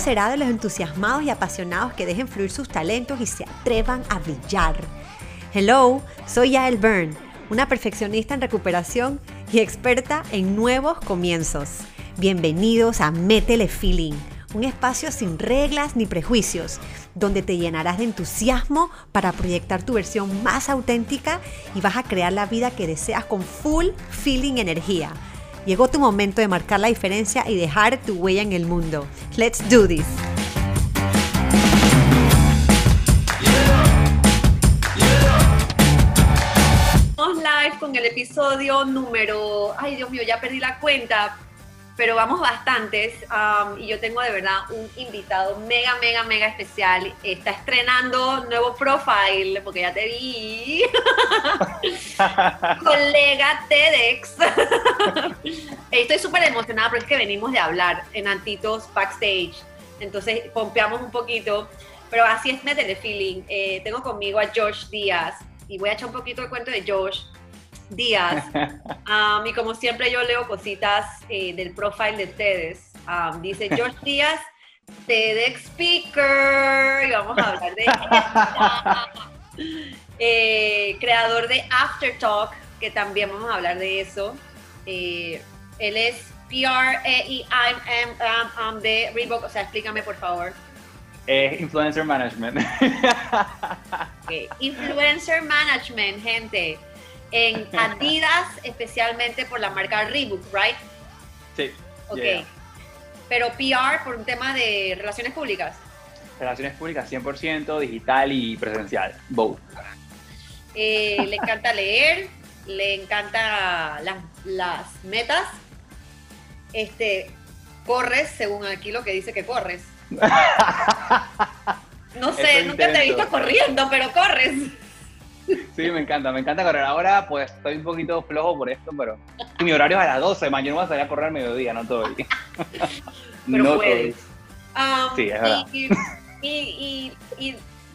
será de los entusiasmados y apasionados que dejen fluir sus talentos y se atrevan a brillar. Hello, soy Yael Byrne, una perfeccionista en recuperación y experta en nuevos comienzos. Bienvenidos a Métele Feeling, un espacio sin reglas ni prejuicios, donde te llenarás de entusiasmo para proyectar tu versión más auténtica y vas a crear la vida que deseas con full feeling energía. Llegó tu momento de marcar la diferencia y dejar tu huella en el mundo. Let's do this. Con el episodio número, ay Dios mío, ya perdí la cuenta, pero vamos bastantes um, y yo tengo de verdad un invitado mega, mega, mega especial. Está estrenando nuevo profile, porque ya te vi. Colega TEDx. Estoy súper emocionada porque es que venimos de hablar en Antitos Backstage. Entonces, pompeamos un poquito. Pero así es Métele Feeling. Eh, tengo conmigo a Josh Díaz y voy a echar un poquito de cuento de Josh Díaz. Um, y como siempre yo leo cositas eh, del profile de ustedes. Um, dice George Díaz, TEDx Speaker. Y vamos a hablar de eh, creador de After Talk, que también vamos a hablar de eso. Eh, él es PR e -M de Reebok. O sea, explícame por favor. Es Influencer Management. Influencer Management, gente en Adidas, especialmente por la marca Reebok, ¿right? Sí. Ok. Pero PR por un tema de relaciones públicas. Relaciones públicas 100%, digital y presencial, both. Eh, le encanta leer, le encanta las, las metas. Este, corres, según aquí lo que dice que corres. No sé, nunca te he visto corriendo, pero corres. Sí, me encanta, me encanta correr. Ahora pues estoy un poquito flojo por esto, pero mi horario es a las 12, mañana voy a salir a correr al mediodía, no día. Pero no puedes. Um, sí, es verdad. Y,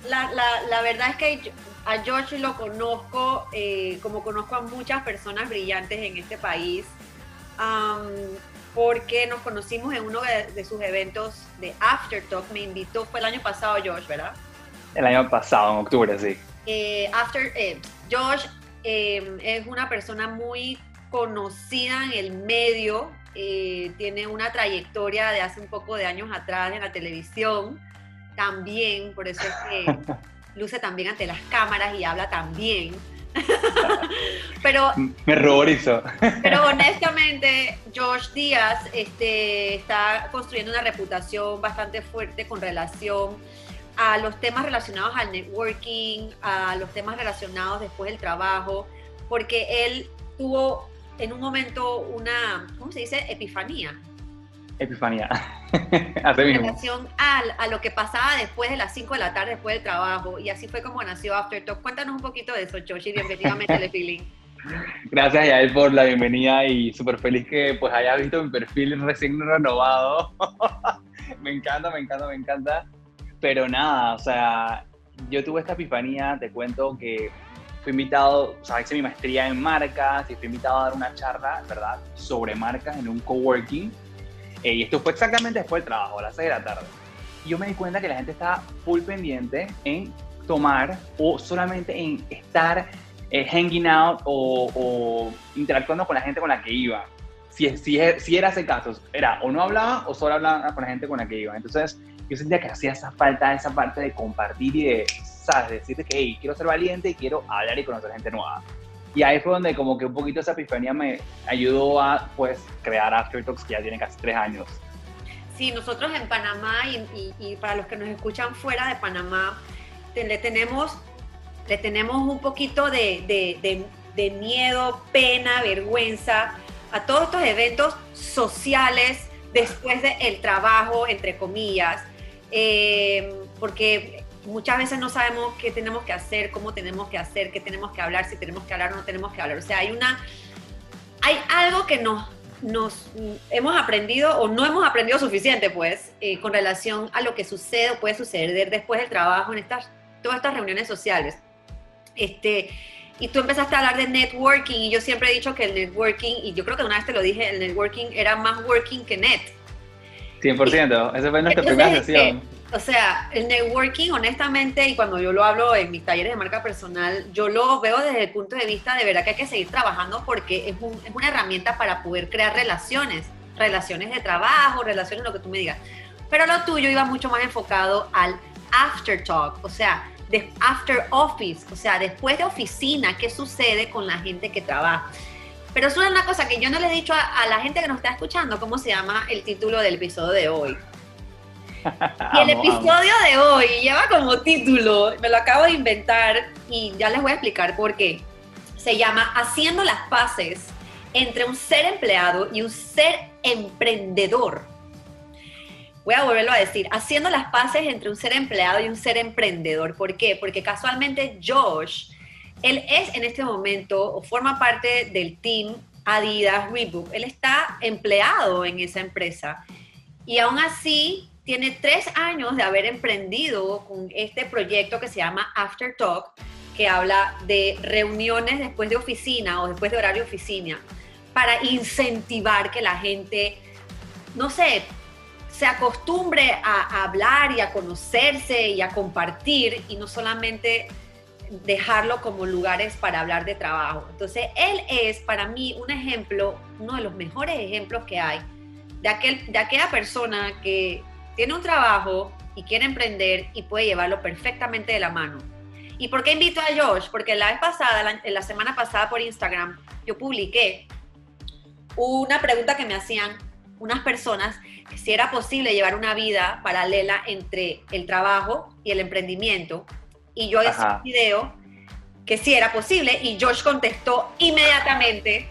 la, verdad es que a George lo conozco eh, como conozco a muchas personas brillantes en este país, um, porque nos conocimos en uno de, de, sus eventos de After Talk. Me invitó, fue el año pasado George, ¿verdad? El año pasado, en octubre, sí. Eh, after, eh, Josh em, es una persona muy conocida en el medio, eh, tiene una trayectoria de hace un poco de años atrás en la televisión, también, por eso es que luce también ante las cámaras y habla también. pero me ruborizo. pero honestamente, Josh Díaz este, está construyendo una reputación bastante fuerte con relación a los temas relacionados al networking, a los temas relacionados después del trabajo, porque él tuvo en un momento una, ¿cómo se dice? Epifanía. Epifanía. en relación a lo que pasaba después de las 5 de la tarde, después del trabajo. Y así fue como nació After Talk. Cuéntanos un poquito de eso, Joshi. Bienvenida a Feeling. Gracias, Yael, por la bienvenida y súper feliz que pues hayas visto mi perfil recién renovado. me encanta, me encanta, me encanta. Pero nada, o sea, yo tuve esta epifanía, te cuento que fui invitado, o sea, hice mi maestría en marcas y fui invitado a dar una charla, ¿verdad?, sobre marcas en un coworking. Eh, y esto fue exactamente después del trabajo, a las 6 de la tarde. Y yo me di cuenta que la gente estaba full pendiente en tomar o solamente en estar eh, hanging out o, o, interactuando con la gente con la que iba. Si, si, si era ese caso, era o no hablaba o solo hablaba con la gente con la que iba. Entonces, yo sentía que hacía esa falta, esa parte de compartir y de, ¿sabes? Decirte que, hey, quiero ser valiente y quiero hablar y conocer gente nueva. Y ahí fue donde como que un poquito esa epifanía me ayudó a, pues, crear After Talks, que ya tiene casi tres años. Sí, nosotros en Panamá y, y, para los que nos escuchan fuera de Panamá, le tenemos, le tenemos un poquito de, de, de miedo, pena, vergüenza a todos estos eventos sociales después del trabajo, entre comillas, eh, porque muchas veces no sabemos qué tenemos que hacer, cómo tenemos que hacer, qué tenemos que hablar, si tenemos que hablar o no tenemos que hablar. O sea, hay una, hay algo que nos, nos hemos aprendido o no hemos aprendido suficiente, pues, eh, con relación a lo que sucede o puede suceder después del trabajo en estas, todas estas reuniones sociales. Este, y tú empezaste a hablar de networking y yo siempre he dicho que el networking, y yo creo que una vez te lo dije, el networking era más working que net. 100%, esa fue nuestra primera sesión. o sea, el networking, honestamente, y cuando yo lo hablo en mis talleres de marca personal, yo lo veo desde el punto de vista de verdad que hay que seguir trabajando porque es, es una herramienta para poder crear relaciones, relaciones de trabajo, relaciones, lo que tú me digas. Pero lo tuyo iba mucho más enfocado al after talk, o sea, de after office, o sea, después de oficina, ¿qué sucede con la gente que trabaja? Pero es una cosa que yo no le he dicho a, la gente que nos está escuchando, cómo se llama el título del episodio de hoy. Y el episodio de hoy lleva como título, me lo acabo de inventar y ya les voy a explicar por qué. Se llama Haciendo las paces entre un ser empleado y un ser emprendedor. Voy a volverlo a decir, haciendo las paces entre un ser empleado y un ser emprendedor. ¿Por qué? Porque casualmente Josh él es en este momento o forma parte del team Adidas Reebok. Él está empleado en esa empresa y aún así tiene tres años de haber emprendido con este proyecto que se llama After Talk, que habla de reuniones después de oficina o después de horario oficina, para incentivar que la gente, no sé, se acostumbre a, hablar y a conocerse y a compartir y no solamente dejarlo como lugares para hablar de trabajo. Entonces, él es para mí un ejemplo, uno de los mejores ejemplos que hay de, aquel, de aquella persona que tiene un trabajo y quiere emprender y puede llevarlo perfectamente de la mano. ¿Y por qué invito a Josh? Porque la vez pasada, la, la semana pasada por Instagram, yo publiqué una pregunta que me hacían unas personas si era posible llevar una vida paralela entre el trabajo y el emprendimiento y yo hice un video que sí era posible y Josh contestó inmediatamente.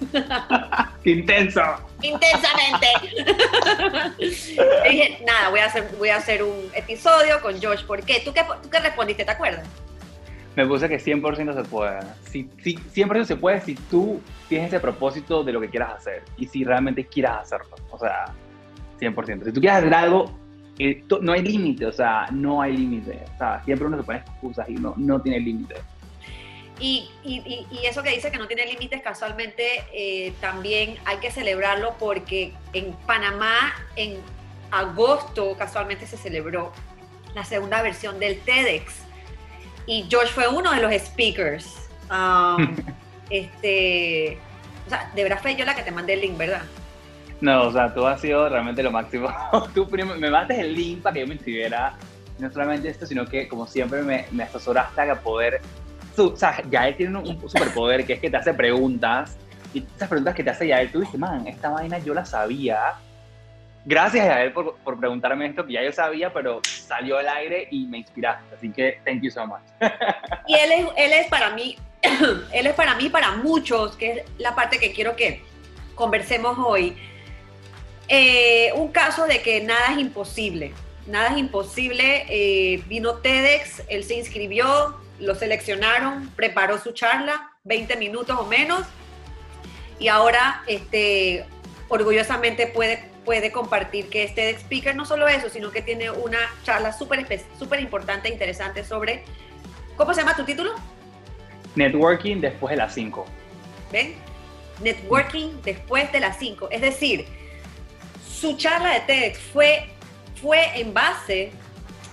Intenso. Intensamente. dije, nada, voy a, hacer, voy a hacer un episodio con Josh. ¿Por qué? ¿Tú qué, tú qué respondiste? ¿Te acuerdas? Me puse que 100% se puede. Si, si, 100% se puede si tú tienes ese propósito de lo que quieras hacer y si realmente quieras hacerlo. O sea, 100%. Si tú quieres hacer algo, no hay límite, o sea, no hay límite. O sea, siempre uno se pone excusas y no, no tiene límite. Y, y, y, eso que dice que no tiene límites, casualmente eh, también hay que celebrarlo porque en Panamá, en agosto, casualmente se celebró la segunda versión del TEDx. Y George fue uno de los speakers. Um, este, o sea, de verdad fue yo la que te mandé el link, ¿verdad? No, o sea, tú has sido realmente lo máximo. tú me mandas el link para que yo me inscribiera. No solamente esto, sino que, como siempre, me, me asesoraste a poder. o sea, Yael tiene un, un, superpoder que es que te hace preguntas. Y esas preguntas que te hace Yael, tú dices, man, esta vaina yo la sabía. Gracias, Yael, por, por preguntarme esto, que ya yo sabía, pero salió al aire y me inspiraste. Así que, thank you so much. y él es, él es para mí, él es para mí, para muchos, que es la parte que quiero que conversemos hoy eh, un caso de que nada es imposible. Nada es imposible. Eh, vino TEDx, él se inscribió, lo seleccionaron, preparó su charla, 20 minutos o menos, y ahora este, orgullosamente puede, puede compartir que es TEDx Speaker. No solo eso, sino que tiene una charla súper súper importante e interesante sobre, ¿cómo se llama tu título? Networking después de las 5. ¿Ven? Networking después de las 5. Es decir, su charla de TEDx fue, fue en base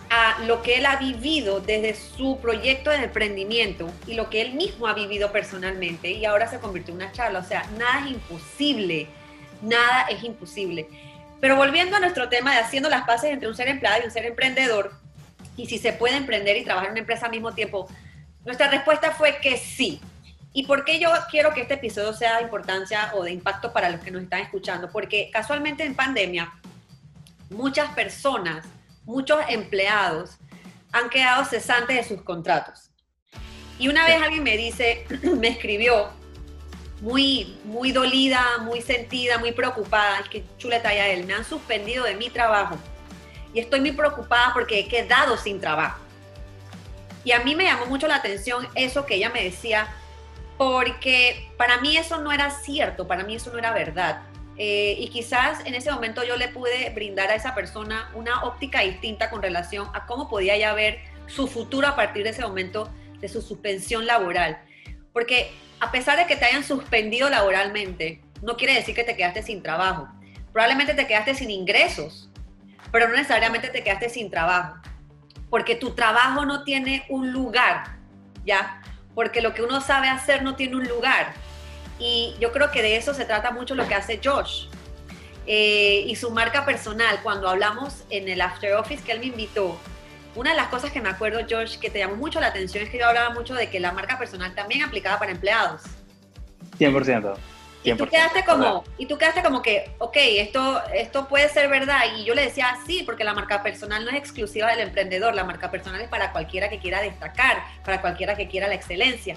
a lo que él ha vivido desde su proyecto de emprendimiento y lo que él mismo ha vivido personalmente y ahora se convirtió en una charla. O sea, nada es imposible, nada es imposible. Pero volviendo a nuestro tema de haciendo las paces entre un ser empleado y un ser emprendedor, y si se puede emprender y trabajar en una empresa al mismo tiempo, nuestra respuesta fue que sí. ¿Y por qué yo quiero que este episodio sea de importancia o de impacto para los que nos están escuchando? Porque casualmente en pandemia, muchas personas, muchos empleados han quedado cesantes de sus contratos. Y una vez alguien me dice, me escribió, muy, muy dolida, muy sentida, muy preocupada, es que chuleta ya él, me han suspendido de mi trabajo y estoy muy preocupada porque he quedado sin trabajo. Y a mí me llamó mucho la atención eso que ella me decía, porque para mí eso no era cierto, para mí eso no era verdad. Eh, y quizás en ese momento yo le pude brindar a esa persona una óptica distinta con relación a cómo podía ya ver su futuro a partir de ese momento de su suspensión laboral. Porque a pesar de que te hayan suspendido laboralmente, no quiere decir que te quedaste sin trabajo. probablemente te quedaste sin ingresos, pero no necesariamente te quedaste sin trabajo, porque tu trabajo no tiene un lugar, ¿ya? Porque lo que uno sabe hacer no tiene un lugar. Y yo creo que de eso se trata mucho lo que hace Josh. Eh, y su marca personal, cuando hablamos en el After Office que él me invitó, una de las cosas que me acuerdo, Josh, que te llamó mucho la atención es que yo hablaba mucho de que la marca personal también aplicaba para empleados. 100%. Y tú quedaste como, y tú quedaste como que, ok, esto, esto puede ser verdad. Y yo le decía, sí, porque la marca personal no es exclusiva del emprendedor, la marca personal es para cualquiera que quiera destacar, para cualquiera que quiera la excelencia.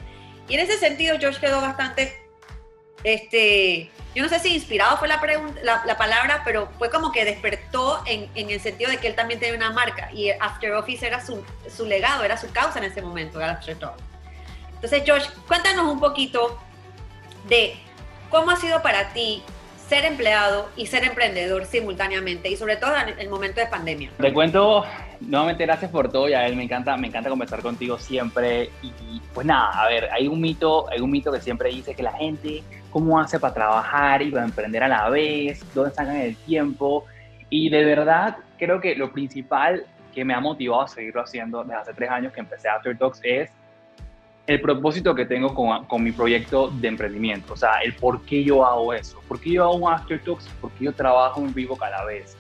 Y en ese sentido, Josh quedó bastante, este, yo no sé si inspirado fue la, la, palabra, pero fue como que despertó en, en, el sentido de que él también tenía una marca y After Office era su, su legado, era su causa en ese momento, el After Talk. Entonces, Josh, cuéntanos un poquito de cómo ha sido para ti ser empleado y ser emprendedor simultáneamente y sobre todo en el momento de pandemia. Te cuento, nuevamente gracias por todo, ya él me encanta, me encanta conversar contigo siempre. Y, pues nada, a ver, hay un mito, hay un mito que siempre dice que la gente cómo hace para trabajar y para emprender a la vez, dónde sacan el tiempo y de verdad creo que lo principal que me ha motivado a seguirlo haciendo desde hace tres años que empecé After Talks es el propósito que tengo con, con, mi proyecto de emprendimiento, o sea, el por qué yo hago eso, por qué yo hago un After Talks, por qué yo trabajo en vivo cada vez.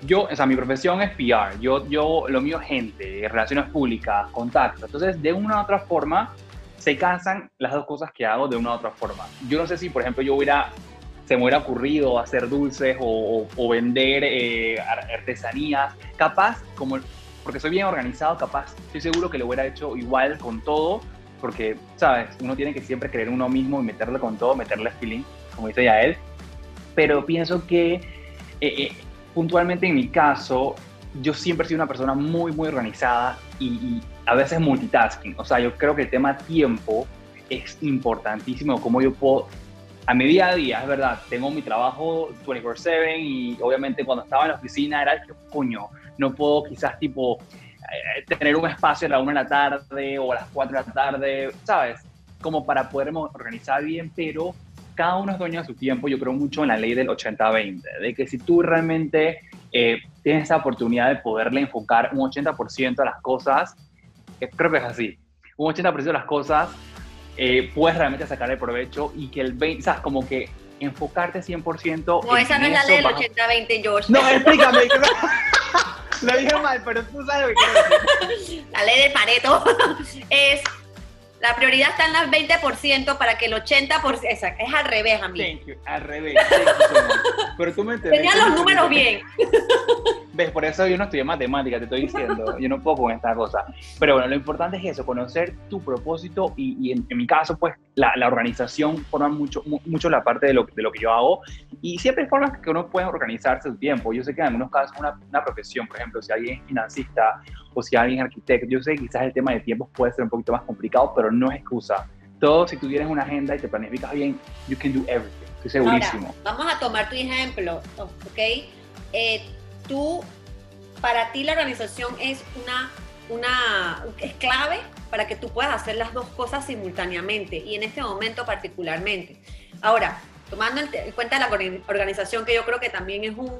Yo, o sea, mi profesión es PR, yo, yo, lo mío es gente, relaciones públicas, contacto, entonces de una u otra forma se casan las dos cosas que hago de una u otra forma. Yo no sé si, por ejemplo, yo hubiera, se me hubiera ocurrido hacer dulces o, o, vender eh, artesanías, capaz, como, porque soy bien organizado, capaz, estoy seguro que lo hubiera hecho igual con todo, porque, ¿sabes? Uno tiene que siempre creer en uno mismo y meterle con todo, meterle feeling, como dice ya él. Pero pienso que, eh, eh, puntualmente en mi caso, yo siempre he sido una persona muy, muy organizada y, a veces multitasking. O sea, yo creo que el tema tiempo es importantísimo, como yo puedo, a mi día a día, es verdad, tengo mi trabajo 24/7 y obviamente cuando estaba en la oficina era coño, no puedo quizás tipo tener un espacio a la una de la tarde o a las 4 de la tarde, ¿sabes? Como para podernos organizar bien, pero cada uno es dueño de su tiempo. Yo creo mucho en la ley del 80-20, de que si tú realmente eh, tienes esa oportunidad de poderle enfocar un 80% a las cosas, creo que es así, un 80% de las cosas eh, puedes realmente sacar el provecho y que el 20, ¿sabes? Como que enfocarte 100%. No, esa no es la ley del 80-20, Josh. No, explícame. Lo dije mal, pero tú sabes lo que quiero decir. La ley de Pareto es la prioridad está en el 20% para que el 80%, es, es al revés, amigo. Thank you, al revés. Pero tú me entendés. Tenía los números bien. ¿Ves? Por eso yo no estudié matemáticas, te estoy diciendo. Yo no puedo con esta cosa. Pero bueno, lo importante es eso, conocer tu propósito y, en, mi caso, pues, la, la, organización forma mucho, mucho la parte de lo, de lo que yo hago. Y siempre hay formas que uno puede organizarse su tiempo. Yo sé que en algunos casos una, una profesión, por ejemplo, si alguien es financista o si alguien es arquitecto, yo sé que quizás el tema de tiempos puede ser un poquito más complicado, pero no es excusa. Todo, si tú tienes una agenda y te planificas bien, you can do everything. Estoy segurísimo. vamos a tomar tu ejemplo, ¿ok? Eh, tú, para ti la organización es una, una, es clave para que tú puedas hacer las dos cosas simultáneamente y en este momento particularmente. Ahora, tomando en cuenta la organización, que yo creo que también es un,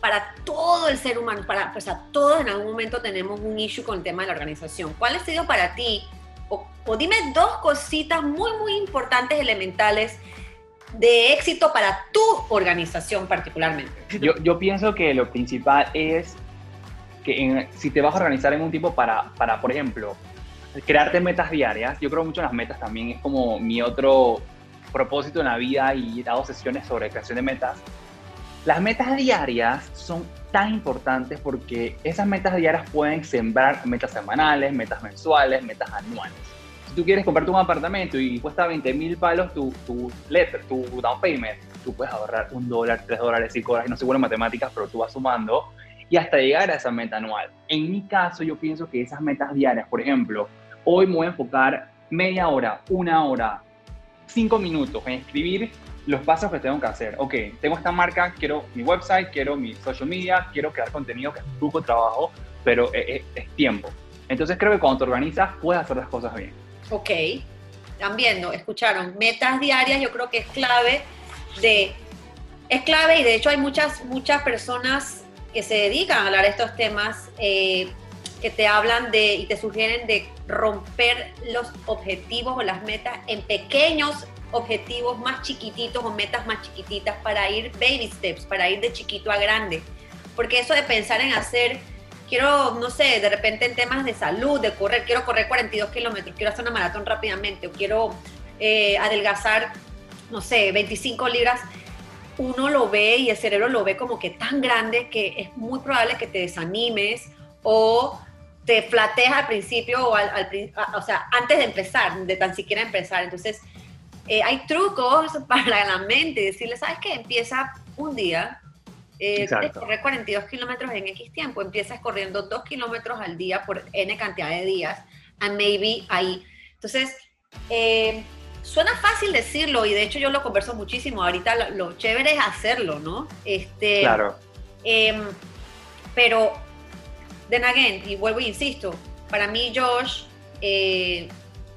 para todo el ser humano, para, pues a todos en algún momento tenemos un issue con el tema de la organización. ¿Cuál ha sido para ti o, dime dos cositas muy, muy importantes, elementales de éxito para tu organización particularmente. Yo, yo pienso que lo principal es que si te vas a organizar en un tiempo para, para, por ejemplo, crearte metas diarias, yo creo mucho en las metas también, es como mi otro propósito en la vida y he dado sesiones sobre creación de metas. Las metas diarias son tan importantes porque esas metas diarias pueden sembrar metas semanales, metas mensuales, metas anuales. Si tú quieres comprarte un apartamento y cuesta 20 mil palos tu, tu letter, tu down payment, tú puedes ahorrar un dólar, tres dólares, cinco dólares, no sé bueno matemáticas, pero tú vas sumando y hasta llegar a esa meta anual. En mi caso, yo pienso que esas metas diarias, por ejemplo, hoy me voy a enfocar media hora, una hora, cinco minutos en escribir los pasos que tengo que hacer. Ok, tengo esta marca, quiero mi website, quiero mi social media, quiero crear contenido que es un poco trabajo, pero es, es, tiempo. Entonces creo que cuando te organizas puedes hacer las cosas bien. Ok, están viendo, escucharon, metas diarias yo creo que es clave de es clave y de hecho hay muchas, muchas personas que se dedican a hablar de estos temas eh, que te hablan de y te sugieren de romper los objetivos o las metas en pequeños objetivos más chiquititos o metas más chiquititas para ir baby steps, para ir de chiquito a grande. Porque eso de pensar en hacer, quiero, no sé, de repente en temas de salud, de correr, quiero correr 42 kilómetros, quiero hacer una maratón rápidamente o quiero eh, adelgazar, no sé, 25 libras, uno lo ve y el cerebro lo ve como que tan grande que es muy probable que te desanimes o te flatees al principio o, al, o sea, antes de empezar, de tan siquiera empezar. Entonces, eh, hay trucos para la mente, decirle, ¿sabes qué? Empieza un día, eh, correr 42 kilómetros en X tiempo, empiezas corriendo 2 kilómetros al día por N cantidad de días, and maybe ahí. Entonces, eh, suena fácil decirlo y de hecho yo lo converso muchísimo. Ahorita lo, chévere es hacerlo, ¿no? Este, claro. Em, pero, then again, y vuelvo e insisto, para mí Josh eh,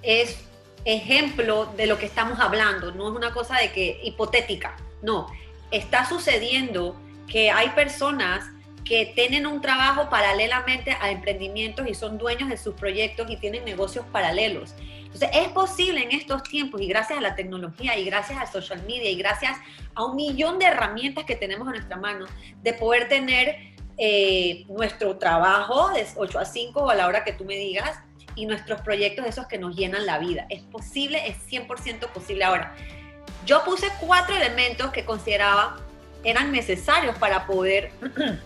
es ejemplo de lo que estamos hablando, no es una cosa de que hipotética, no, está sucediendo que hay personas que tienen un trabajo paralelamente a emprendimientos y son dueños de sus proyectos y tienen negocios paralelos. Entonces, es posible en estos tiempos y gracias a la tecnología y gracias a social media y gracias a un millón de herramientas que tenemos en nuestra mano de poder tener eh, nuestro trabajo de 8 a 5 o a la hora que tú me digas y nuestros proyectos esos que nos llenan la vida. Es posible, es 100% posible. Ahora, yo puse cuatro elementos que consideraba eran necesarios para poder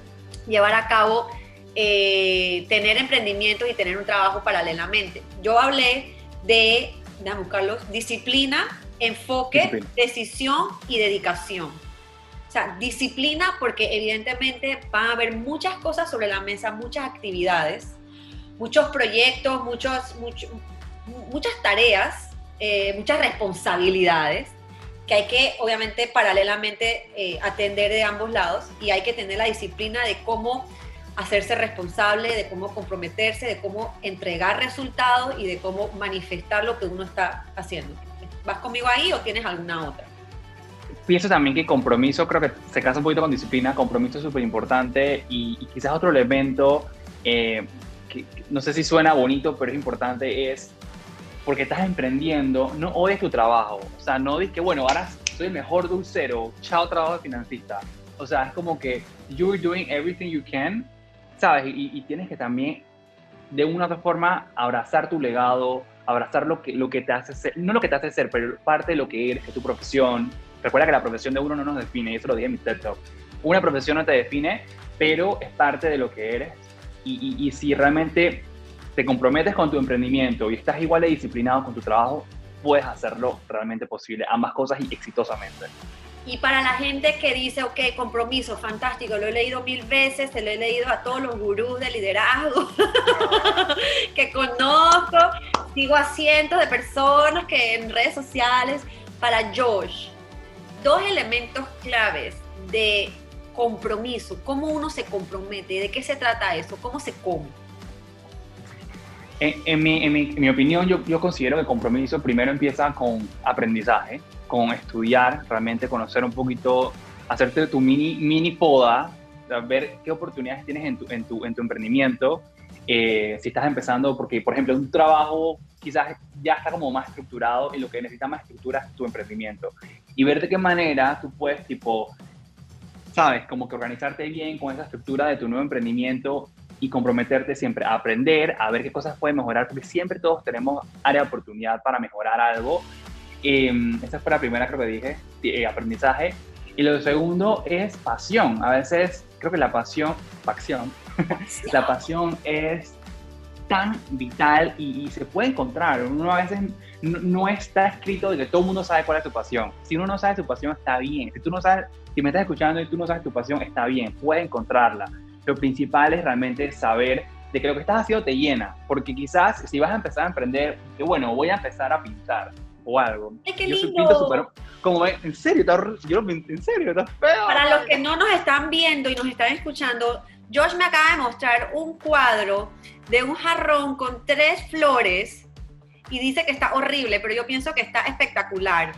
llevar a cabo, eh, tener emprendimientos y tener un trabajo paralelamente. Yo hablé de, déjame buscarlos, disciplina, enfoque, decisión y dedicación. O sea, disciplina porque evidentemente van a haber muchas cosas sobre la mesa, muchas actividades, muchos proyectos, muchos, muchas tareas, eh, muchas responsabilidades que hay que obviamente paralelamente eh, atender de ambos lados y hay que tener la disciplina de cómo hacerse responsable, de cómo comprometerse, de cómo entregar resultados y de cómo manifestar lo que uno está haciendo. ¿Vas conmigo ahí o tienes alguna otra? Pienso también que compromiso, creo que se casa un poquito con disciplina, compromiso es súper importante y, quizás otro elemento, eh, que, no sé si suena bonito, pero es importante, es porque estás emprendiendo, no odies tu trabajo. O sea, no dices que, bueno, ahora soy el mejor dulcero, chao trabajo de financista. O sea, es como que you're doing everything you can ¿sabes? Y, tienes que también, de una u otra forma, abrazar tu legado, abrazar lo que, lo que te hace ser, no lo que te hace ser, pero parte de lo que eres, de tu profesión. Recuerda que la profesión de uno no nos define, y eso lo dije en mi TED Talk. Una profesión no te define, pero es parte de lo que eres. Y, y si realmente te comprometes con tu emprendimiento y estás igual de disciplinado con tu trabajo, puedes hacerlo realmente posible, ambas cosas y exitosamente. Y para la gente que dice, ok, compromiso, fantástico, lo he leído mil veces, se lo he leído a todos los gurús de liderazgo que conozco, sigo a cientos de personas que en redes sociales, para Josh, dos elementos claves de compromiso, cómo uno se compromete, de qué se trata eso, cómo se come. En, mi, en, mi, opinión, yo, yo considero que compromiso primero empieza con aprendizaje con estudiar, realmente conocer un poquito, hacerte tu mini, mini poda, ver qué oportunidades tienes en tu, en tu, en tu emprendimiento. Eh, si estás empezando, porque por ejemplo un trabajo quizás ya está como más estructurado y lo que necesita más estructura es tu emprendimiento. Y ver de qué manera tú puedes tipo, sabes, como que organizarte bien con esa estructura de tu nuevo emprendimiento y comprometerte siempre a aprender, a ver qué cosas pueden mejorar, porque siempre todos tenemos área de oportunidad para mejorar algo eh, esa fue la primera, creo que dije, eh, aprendizaje. Y lo segundo es pasión. A veces creo que la pasión, pasión, la pasión es tan vital y, se puede encontrar. Uno a veces no, está escrito de que todo el mundo sabe cuál es tu pasión. Si uno no sabe tu pasión, está bien. Si tú no sabes, si me estás escuchando y tú no sabes tu pasión, está bien, puede encontrarla. Lo principal es realmente saber de que lo que estás haciendo te llena, porque quizás si vas a empezar a emprender, que bueno, voy a empezar a pintar, o algo. ¡Ay, qué lindo! como, en serio, yo, en serio, está feo. Para los que no nos están viendo y nos están escuchando, Josh me acaba de mostrar un cuadro de un jarrón con tres flores y dice que está horrible, pero yo pienso que está espectacular.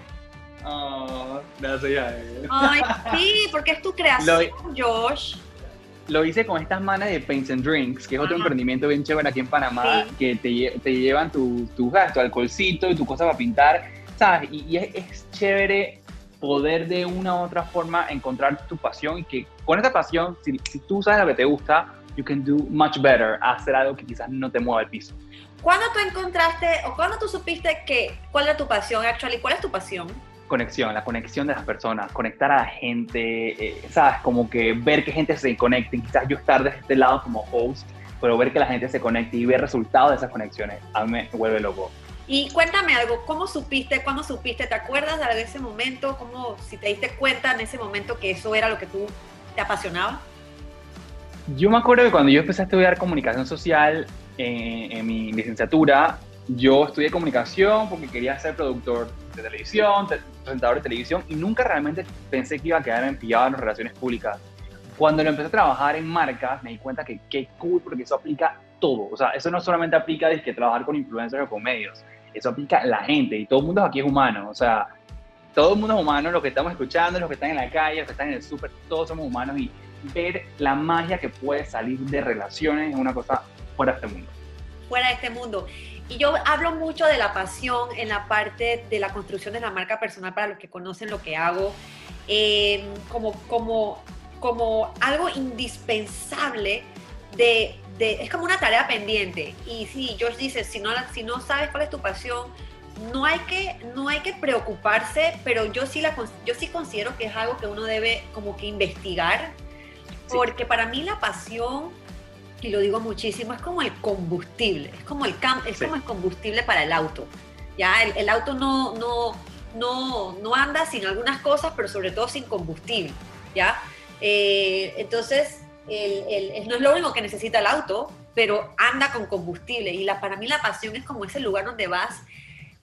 Oh, gracias. Ay, sí, porque es tu creación, Josh. Lo hice con estas manas de Paints and Drinks, que es otro emprendimiento bien chévere aquí en Panamá, que te, te, llevan tu, tu, tu alcoholcito y tu cosa para pintar, ¿sabes? Y, es, es, chévere poder de una u otra forma encontrar tu pasión y que con esa pasión, si, si tú sabes lo que te gusta, you can do much better, hacer algo que quizás no te mueva el piso. ¿Cuándo tú encontraste o cuándo tú supiste que cuál era tu pasión, actually? ¿Cuál es tu pasión? Conexión, la conexión de las personas, conectar a la gente, eh, ¿sabes? Como que ver que gente se conecte, quizás yo estar de este lado como host, pero ver que la gente se conecte y ver resultados de esas conexiones, a mí me vuelve loco. Y cuéntame algo, ¿cómo supiste, cuándo supiste, te acuerdas de ese momento, cómo, si te diste cuenta en ese momento que eso era lo que tú te apasionaba? Yo me acuerdo que cuando yo empecé a estudiar comunicación social, en mi licenciatura, yo estudié comunicación porque quería ser productor de televisión, presentador de televisión y nunca realmente pensé que iba a quedarme pillado en relaciones públicas. Cuando lo empecé a trabajar en marcas, me di cuenta que qué cool porque eso aplica todo. O sea, eso no solamente aplica de que trabajar con influencers o con medios, eso aplica a la gente y todo el mundo aquí es humano. O sea, todo el mundo es humano, los que estamos escuchando, los que están en la calle, los que están en el súper, todos somos humanos y ver la magia que puede salir de relaciones es una cosa fuera de este mundo. Fuera de este mundo. Y yo hablo mucho de la pasión en la parte de la construcción de la marca personal para los que conocen lo que hago, eh, como, como, como algo indispensable de, de, es como una tarea pendiente. Y sí, George dice, si no, si no sabes cuál es tu pasión, no hay que, no hay que preocuparse, pero yo sí, la, yo sí considero que es algo que uno debe como que investigar, porque para mí la pasión y lo digo muchísimo, es como el combustible, es como el, es como el combustible para el auto. Ya el, auto no, no, no, no, anda sin algunas cosas, pero sobre todo sin combustible. ¿ya? Eh, entonces, el, no es lo único que necesita el auto, pero anda con combustible. Y la, para mí la pasión es como ese lugar donde vas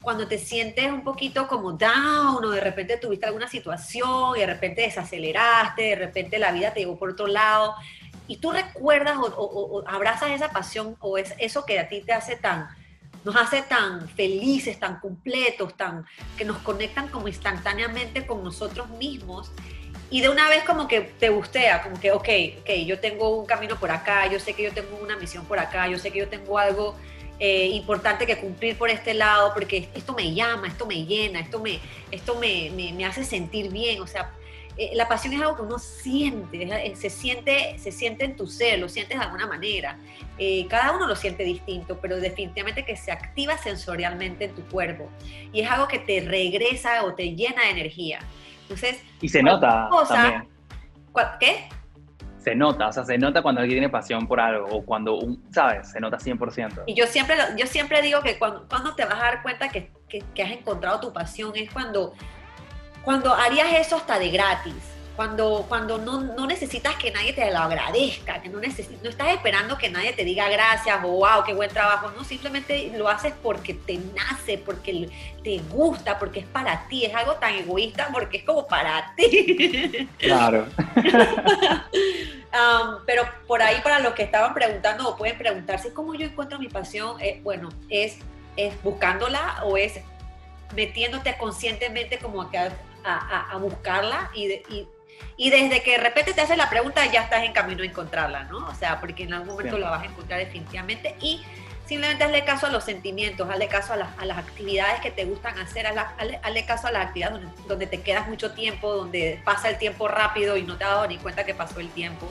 cuando te sientes un poquito como down o de repente tuviste alguna situación y de repente desaceleraste, de repente la vida te llevó por otro lado y tú recuerdas o, abrazas esa pasión o es eso que a ti te hace tan, nos hace tan felices, tan completos, tan, que nos conectan como instantáneamente con nosotros mismos y de una vez como que te gustea, como que, ok, ok, yo tengo un camino por acá, yo sé que yo tengo una misión por acá, yo sé que yo tengo algo eh, importante que cumplir por este lado, porque esto me llama, esto me llena, esto me, esto me, me, me hace sentir bien, o sea, eh, la pasión es algo que uno siente, eh, se siente, se siente en tu ser, lo sientes de alguna manera. Eh, cada uno lo siente distinto, pero definitivamente que se activa sensorialmente en tu cuerpo. Y es algo que te regresa o te llena de energía. Entonces, y se nota también. ¿Qué? se nota, o sea, se nota cuando alguien tiene pasión por algo o cuando, un, ¿sabes? Se nota 100%. Y yo siempre, yo siempre digo que cuando, cuando te vas a dar cuenta que, que, que has encontrado tu pasión es cuando cuando harías eso hasta de gratis, cuando, cuando no, no, necesitas que nadie te lo agradezca, que no, no estás esperando que nadie te diga gracias o wow, qué buen trabajo, no, simplemente lo haces porque te nace, porque te gusta, porque es para ti, es algo tan egoísta porque es como para ti. Claro. Um, pero por ahí para los que estaban preguntando o pueden preguntarse cómo yo encuentro mi pasión, eh, bueno, es, es buscándola o es metiéndote conscientemente como que a, buscarla y, y, desde que de repente te haces la pregunta ya estás en camino a encontrarla, ¿no? O sea, porque en algún momento la vas a encontrar definitivamente y simplemente hazle caso a los sentimientos, hazle caso a, las actividades que te gustan hacer, hazle, caso a las actividades donde, donde, te quedas mucho tiempo, donde pasa el tiempo rápido y no te has dado ni cuenta que pasó el tiempo.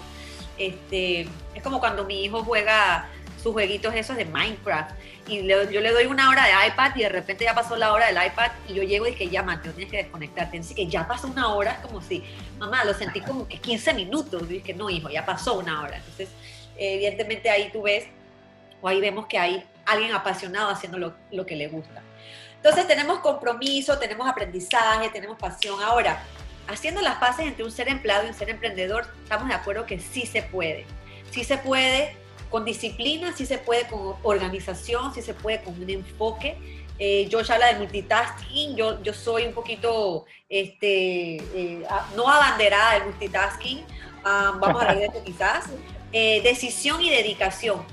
Este, es como cuando mi hijo juega sus jueguitos esos de Minecraft y yo le doy una hora de iPad y de repente ya pasó la hora del iPad y yo llego y dije, ya, Mateo, tienes que desconectarte. Así que ya pasó una hora, es como si, mamá, lo sentí como que 15 minutos. Y dije, no, hijo, ya pasó una hora. Entonces, evidentemente ahí tú ves, o ahí vemos que hay alguien apasionado haciendo lo, lo que le gusta. Entonces tenemos compromiso, tenemos aprendizaje, tenemos pasión. Ahora, haciendo las paces entre un ser empleado y un ser emprendedor, estamos de acuerdo que sí se puede. Sí se puede con disciplina, sí se puede con organización, sí se puede con un enfoque. Eh, Josh habla de multitasking, yo, yo soy un poquito, este, eh, no abanderada del multitasking, ah, vamos a hablar de quizás. Eh, decisión y dedicación.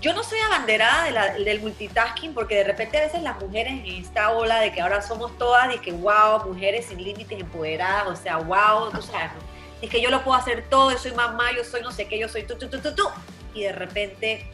yo no soy abanderada del multitasking porque de repente a veces las mujeres en esta ola de que ahora somos todas y que wow, mujeres sin límites empoderadas, o sea, wow, tú sabes, es que yo lo puedo hacer todo, yo soy mamá, yo soy no sé qué, yo soy tú, tú, tú, tú, tú. Y de repente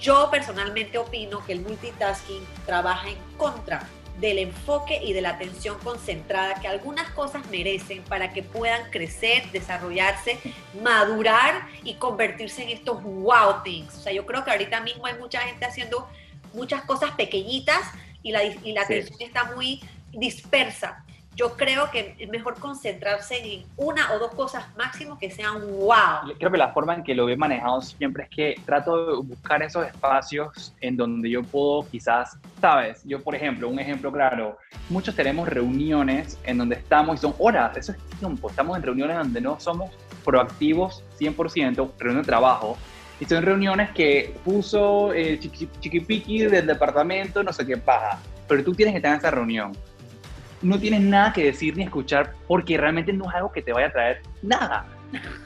yo personalmente opino que el multitasking trabaja en contra del enfoque y de la atención concentrada que algunas cosas merecen para que puedan crecer, desarrollarse, madurar y convertirse en estos wow things. O sea, yo creo que ahorita mismo hay mucha gente haciendo muchas cosas pequeñitas y la, y la atención está muy dispersa yo creo que es mejor concentrarse en una o dos cosas máximo que sean wow. Creo que la forma en que lo he manejado siempre es que trato de buscar esos espacios en donde yo puedo quizás, sabes, yo por ejemplo, un ejemplo claro, muchos tenemos reuniones en donde estamos y son horas, eso es tiempo, estamos en reuniones donde no somos proactivos 100%, reunión de trabajo, y son reuniones que puso eh, chiquipiqui del departamento, no sé qué paja, pero tú tienes que estar en esa reunión no tienes nada que decir ni escuchar porque realmente no es algo que te vaya a traer nada.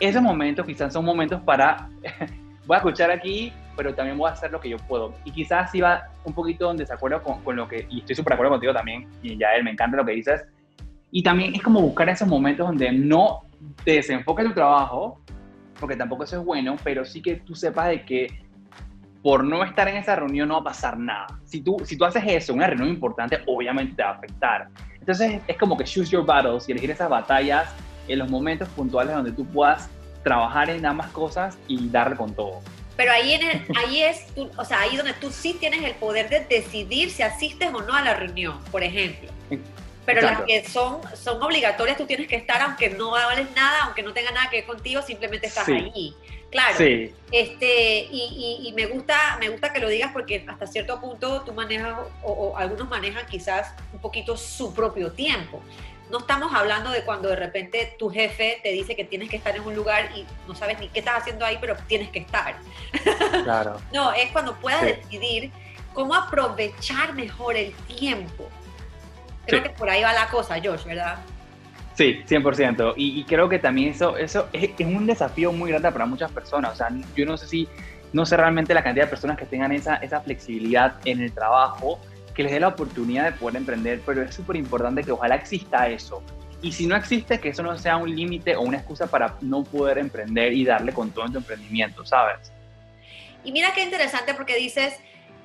Esos momentos quizás son momentos para, voy a escuchar aquí, pero también voy a hacer lo que yo puedo. Y quizás si va un poquito en desacuerdo con, con lo que, y estoy súper de acuerdo contigo también, y ya él me encanta lo que dices. Y también es como buscar esos momentos donde no te desenfoques tu trabajo, porque tampoco eso es bueno, pero sí que tú sepas de que por no estar en esa reunión no va a pasar nada. Si tú, si tú haces eso, una reunión importante, obviamente te va a afectar. Entonces es como que choose your battles y elegir esas batallas en los momentos puntuales donde tú puedas trabajar en ambas cosas y darle con todo. Pero ahí, en ahí es, o sea, ahí donde tú sí tienes el poder de decidir si asistes o no a la reunión, por ejemplo. Pero las que son, son obligatorias, tú tienes que estar, aunque no vales nada, aunque no tenga nada que ver contigo, simplemente estás ahí. Claro. Este, y, me gusta, me gusta que lo digas porque hasta cierto punto tú manejas, o, algunos manejan quizás un poquito su propio tiempo. No estamos hablando de cuando de repente tu jefe te dice que tienes que estar en un lugar y no sabes ni qué estás haciendo ahí, pero tienes que estar. Claro. no, es cuando puedas decidir cómo aprovechar mejor el tiempo. Creo que por ahí va la cosa, Josh, ¿verdad? Sí, 100%. Y, y creo que también eso, eso es, un desafío muy grande para muchas personas. O sea, yo no sé si, no sé realmente la cantidad de personas que tengan esa, esa flexibilidad en el trabajo, que les dé la oportunidad de poder emprender, pero es súper importante que ojalá exista eso. Y si no existe, que eso no sea un límite o una excusa para no poder emprender y darle con todo en tu emprendimiento, ¿sabes? Y mira qué interesante porque dices,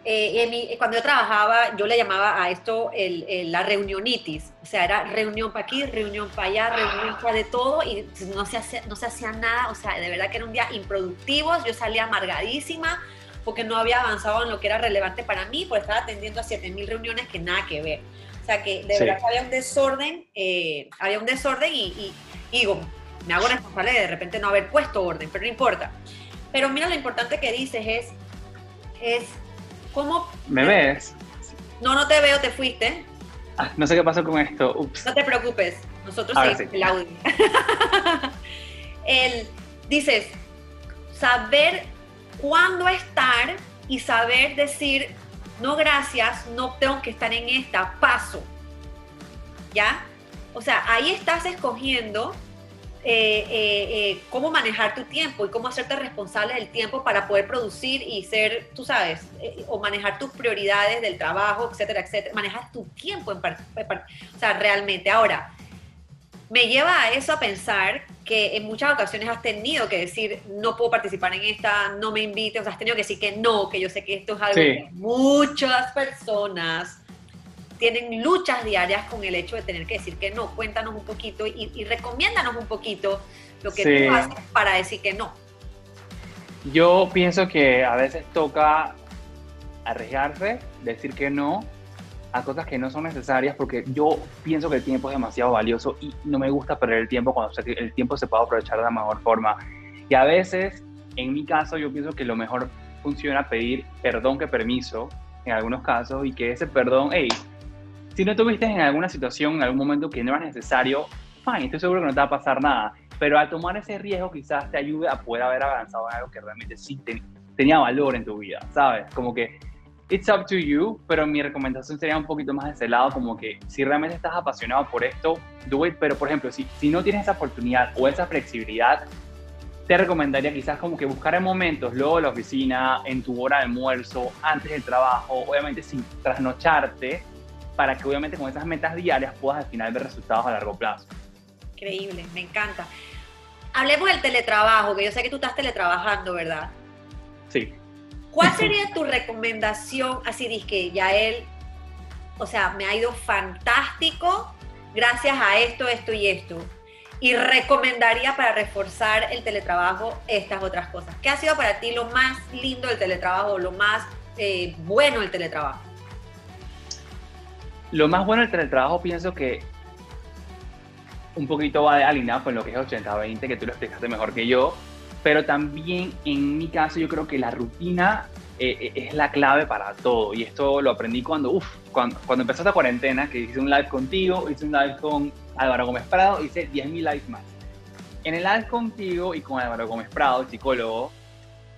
eh, eh, cuando yo trabajaba, yo le llamaba a esto la reunionitis, o sea, era reunión para aquí, reunión para allá, reunión para de todo y no se, hacía, no se hacía nada, o sea, de verdad que era un día improductivo, yo salía amargadísima porque no había avanzado en lo que era relevante para mí, por estar atendiendo a 7000 reuniones que nada que ver. O sea, que de verdad que había un desorden, eh, había un desorden y, digo, me hago responsable de de repente no haber puesto orden, pero no importa. Pero mira, lo importante que dices es, es ¿Cómo? ¿Me ves? No, no te veo, te fuiste. Ah, no sé qué pasó con esto. Ups. No te preocupes, nosotros seguimos el audio. el, dices, saber cuándo estar y saber decir, no gracias, no tengo que estar en esta, paso. ¿Ya? O sea, ahí estás escogiendo eh, eh, eh, cómo manejar tu tiempo y cómo hacerte responsable del tiempo para poder producir y ser, tú sabes, o manejar tus prioridades del trabajo, etcétera, etcétera. Manejar tu tiempo en o sea, realmente. Ahora, me lleva a eso a pensar que en muchas ocasiones has tenido que decir, no puedo participar en esta, no me invites, o sea, has tenido que decir que no, que yo sé que esto es algo que muchas personas tienen luchas diarias con el hecho de tener que decir que no. Cuéntanos un poquito y, y recomiéndanos un poquito lo que tú haces para decir que no. Yo pienso que a veces toca arriesgarse, decir que no a cosas que no son necesarias porque yo pienso que el tiempo es demasiado valioso y no me gusta perder el tiempo cuando el tiempo se puede aprovechar de la mejor forma. Y a veces, en mi caso, yo pienso que lo mejor funciona pedir perdón que permiso en algunos casos y que ese perdón, hey, si no tuviste en alguna situación, en algún momento que no era necesario, fine, estoy seguro que no te va a pasar nada. Pero al tomar ese riesgo quizás te ayude a poder haber avanzado en algo que realmente sí tenía valor en tu vida, ¿sabes? Como que it's up to you, pero mi recomendación sería un poquito más de ese lado, como que si realmente estás apasionado por esto, do it, pero por ejemplo, si, si no tienes esa oportunidad o esa flexibilidad, te recomendaría quizás como que buscar en momentos, luego de la oficina, en tu hora de almuerzo, antes del trabajo, obviamente sin trasnocharte, para que obviamente con esas metas diarias puedas al final ver resultados a largo plazo. Increíble, me encanta. Hablemos del teletrabajo, que yo sé que tú estás teletrabajando, ¿verdad? Sí. ¿Cuál sería tu recomendación? Así que ya él, o sea, me ha ido fantástico gracias a esto, esto y esto y recomendaría para reforzar el teletrabajo estas otras cosas. ¿Qué ha sido para ti lo más lindo del teletrabajo, lo más eh, bueno del teletrabajo? Lo más bueno del teletrabajo pienso que un poquito va alineado con lo que es 80-20, que tú lo explicaste mejor que yo, pero también en mi caso yo creo que la rutina eh, eh, es la clave para todo. Y esto lo aprendí cuando, uf, cuando, cuando empezó esta cuarentena, que hice un live contigo, hice un live con Álvaro Gómez Prado, hice 10.000 lives más. En el live contigo y con Álvaro Gómez Prado, psicólogo,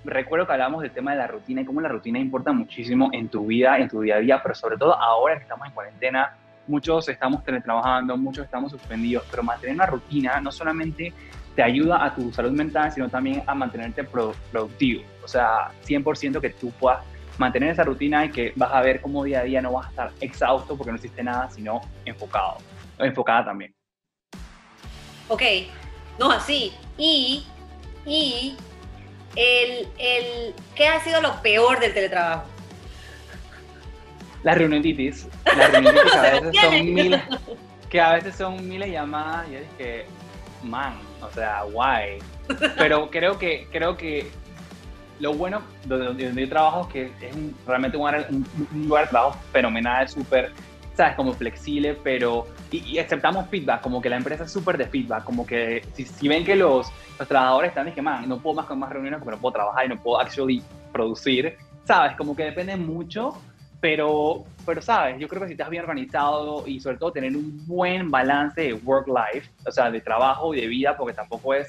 recuerdo que hablamos del tema de la rutina y cómo la rutina importa muchísimo en tu vida, en tu día a día, pero sobre todo ahora que estamos en cuarentena, muchos estamos teletrabajando, muchos estamos suspendidos, pero mantener una rutina no solamente te ayuda a tu salud mental, sino también a mantenerte productivo. O sea, 100% que tú puedas mantener esa rutina y que vas a ver cómo día a día no vas a estar exhausto porque no hiciste nada, sino enfocado, enfocada también. Ok, no así. Y, y el, el, ¿qué ha sido lo peor del teletrabajo? La reunionitis. La reunionitis que a veces son miles, que a veces son miles llamadas y es que, man, o sea, guay. Pero creo que, creo que lo bueno de donde, yo trabajo es que es realmente un, lugar de trabajo fenomenal, súper, ¿sabes? Como flexible, pero. Y, aceptamos feedback, como que la empresa es súper de feedback, como que si, ven que los, los trabajadores están, que man, no puedo más con más reuniones porque no puedo trabajar y no puedo actually producir, ¿sabes? Como que depende mucho pero, pero, sabes, yo creo que si estás bien organizado y sobre todo tener un buen balance de work-life, o sea, de trabajo y de vida, porque tampoco es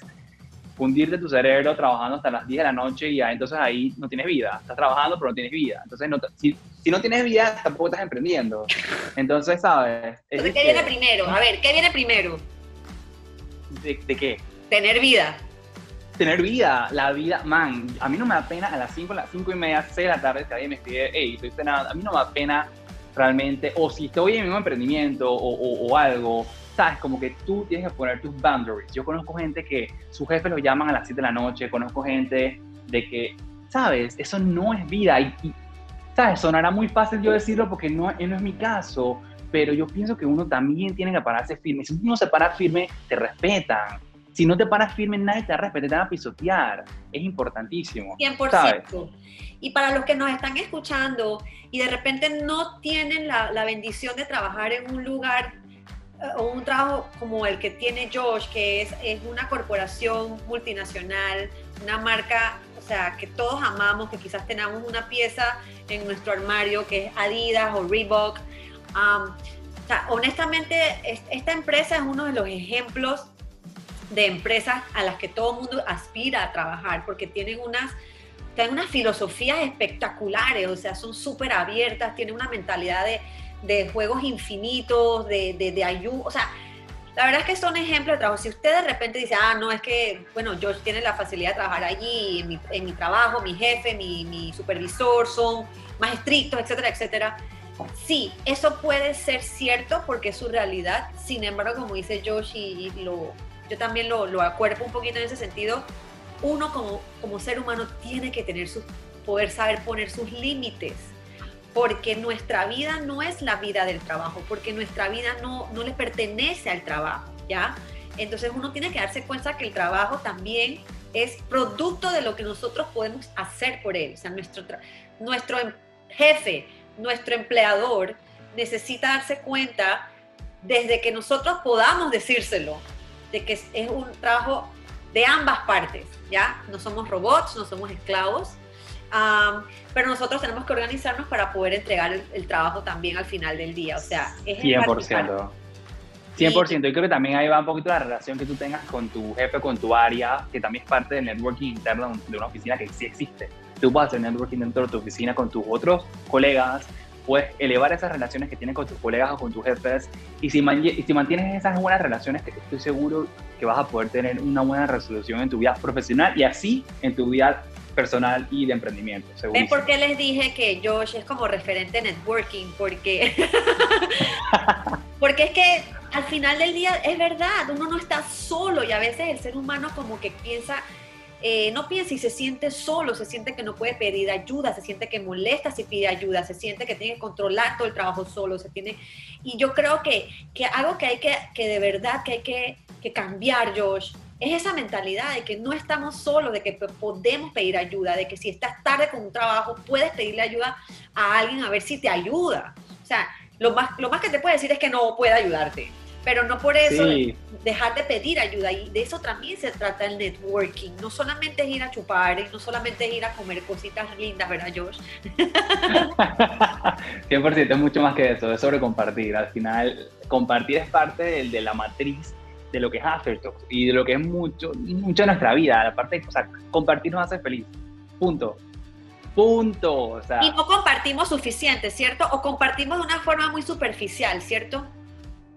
fundirte tu cerebro trabajando hasta las 10 de la noche y ya entonces ahí no tienes vida. Estás trabajando pero no tienes vida. Entonces, no, si, si, no tienes vida, tampoco estás emprendiendo. Entonces, ¿sabes? Entonces, ¿qué viene primero? A ver, ¿qué viene primero? ¿De, ¿De qué? Tener vida tener vida, la vida, man, a mí no me da pena a las 5, las 5 y media, 6 de la tarde, que alguien me escribe, hey, estoy cenando, a mí no me da pena realmente, o si estoy en mi mismo emprendimiento o, o, algo, sabes, como que tú tienes que poner tus boundaries. Yo conozco gente que su jefe lo llaman a las 7 de la noche, conozco gente de que, sabes, eso no es vida y, sabes, sonará muy fácil yo decirlo porque no, no es mi caso, pero yo pienso que uno también tiene que pararse firme. Si uno se para firme, te respetan si no te paras firme, nadie te respeta, te van a pisotear. Es importantísimo. 100%. Y para los que nos están escuchando y de repente no tienen la, la bendición de trabajar en un lugar eh, o un trabajo como el que tiene Josh, que es, es una corporación multinacional, una marca, o sea, que todos amamos, que quizás tenemos una pieza en nuestro armario que es Adidas o Reebok. o sea, honestamente, esta empresa es uno de los ejemplos de empresas a las que todo el mundo aspira a trabajar porque tienen unas, tienen unas filosofías espectaculares, o sea, son súper abiertas, tienen una mentalidad de, de juegos infinitos, de, de, de ayuda, o sea, la verdad es que son ejemplos de trabajo. Si usted de repente dice, ah, no, es que, bueno, George tiene la facilidad de trabajar allí, en mi, en mi trabajo, mi jefe, mi, supervisor son más estrictos, etcétera, etcétera. Sí, eso puede ser cierto porque es su realidad. Sin embargo, como dice Josh y, y lo, yo también lo, lo acuerpo un poquito en ese sentido, uno como, como ser humano tiene que tener su, poder saber poner sus límites, porque nuestra vida no es la vida del trabajo, porque nuestra vida no, no le pertenece al trabajo, ¿ya? Entonces uno tiene que darse cuenta que el trabajo también es producto de lo que nosotros podemos hacer por él. O sea, nuestro, nuestro em, jefe, nuestro empleador necesita darse cuenta desde que nosotros podamos decírselo, de que es, un trabajo de ambas partes, ¿ya? No somos robots, no somos esclavos, pero nosotros tenemos que organizarnos para poder entregar el, trabajo también al final del día, o sea, es 100%. 100%, y creo que también ahí va un poquito la relación que tú tengas con tu jefe, con tu área, que también es parte del networking interno de una oficina que sí existe. Tú puedes hacer networking dentro de tu oficina con tus otros colegas, puedes elevar esas relaciones que tienes con tus colegas o con tus jefes. Y si, y si mantienes esas buenas relaciones, estoy seguro que vas a poder tener una buena resolución en tu vida profesional y así en tu vida personal y de emprendimiento. ¿Ven por qué les dije que Josh es como referente networking? Porque, porque es que al final del día es verdad, uno no está solo y a veces el ser humano como que piensa, eh, no piensa y se siente solo, se siente que no puede pedir ayuda, se siente que molesta si pide ayuda, se siente que tiene que controlar todo el trabajo solo, se tiene... Y yo creo que, que algo que hay que, que de verdad que hay que, que cambiar, Josh, es esa mentalidad de que no estamos solos, de que podemos pedir ayuda, de que si estás tarde con un trabajo, puedes pedirle ayuda a alguien a ver si te ayuda. O sea, lo más, lo más que te puede decir es que no puede ayudarte, pero no por eso dejar de pedir ayuda. Y de eso también se trata el networking. No solamente es ir a chupar, y no solamente es ir a comer cositas lindas, ¿verdad, Josh? 100% es mucho más que eso, es sobre compartir. Al final, compartir es parte de la matriz de lo que es Aftertalks y de lo que es mucho, mucho de nuestra vida. La parte, o sea, compartir nos hace feliz. Punto. Punto. O sea, y no compartimos suficiente, ¿cierto? O compartimos de una forma muy superficial, ¿cierto?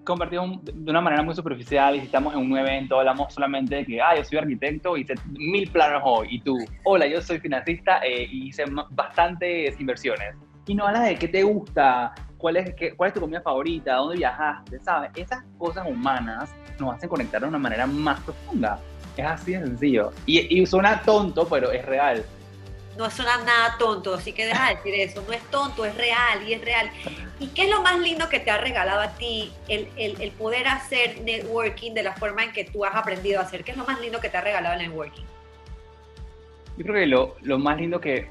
Compartimos de una manera muy superficial y si estamos en un evento hablamos solamente de que, ah, yo soy arquitecto, hice mil planos hoy. Y tú, hola, yo soy financista eh, y hice bastantes inversiones. Y no hablas de qué te gusta, cuál es, qué, cuál es tu comida favorita, dónde viajaste, ¿sabes? Esas cosas humanas nos hacen conectar de una manera más profunda. Es así de sencillo. Y, y suena tonto, pero es real. No suena nada tonto, así que deja de decir eso. No es tonto, es real y es real. ¿Y qué es lo más lindo que te ha regalado a ti el, el, el poder hacer networking de la forma en que tú has aprendido a hacer? ¿Qué es lo más lindo que te ha regalado el networking? Yo creo que lo, lo más lindo que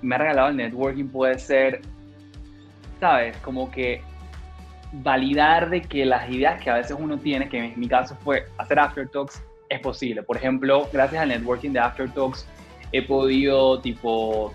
me ha regalado el networking puede ser, ¿sabes? Como que validar de que las ideas que a veces uno tiene, que en mi caso fue hacer After Talks, es posible. Por ejemplo, gracias al networking de After Talks, he podido tipo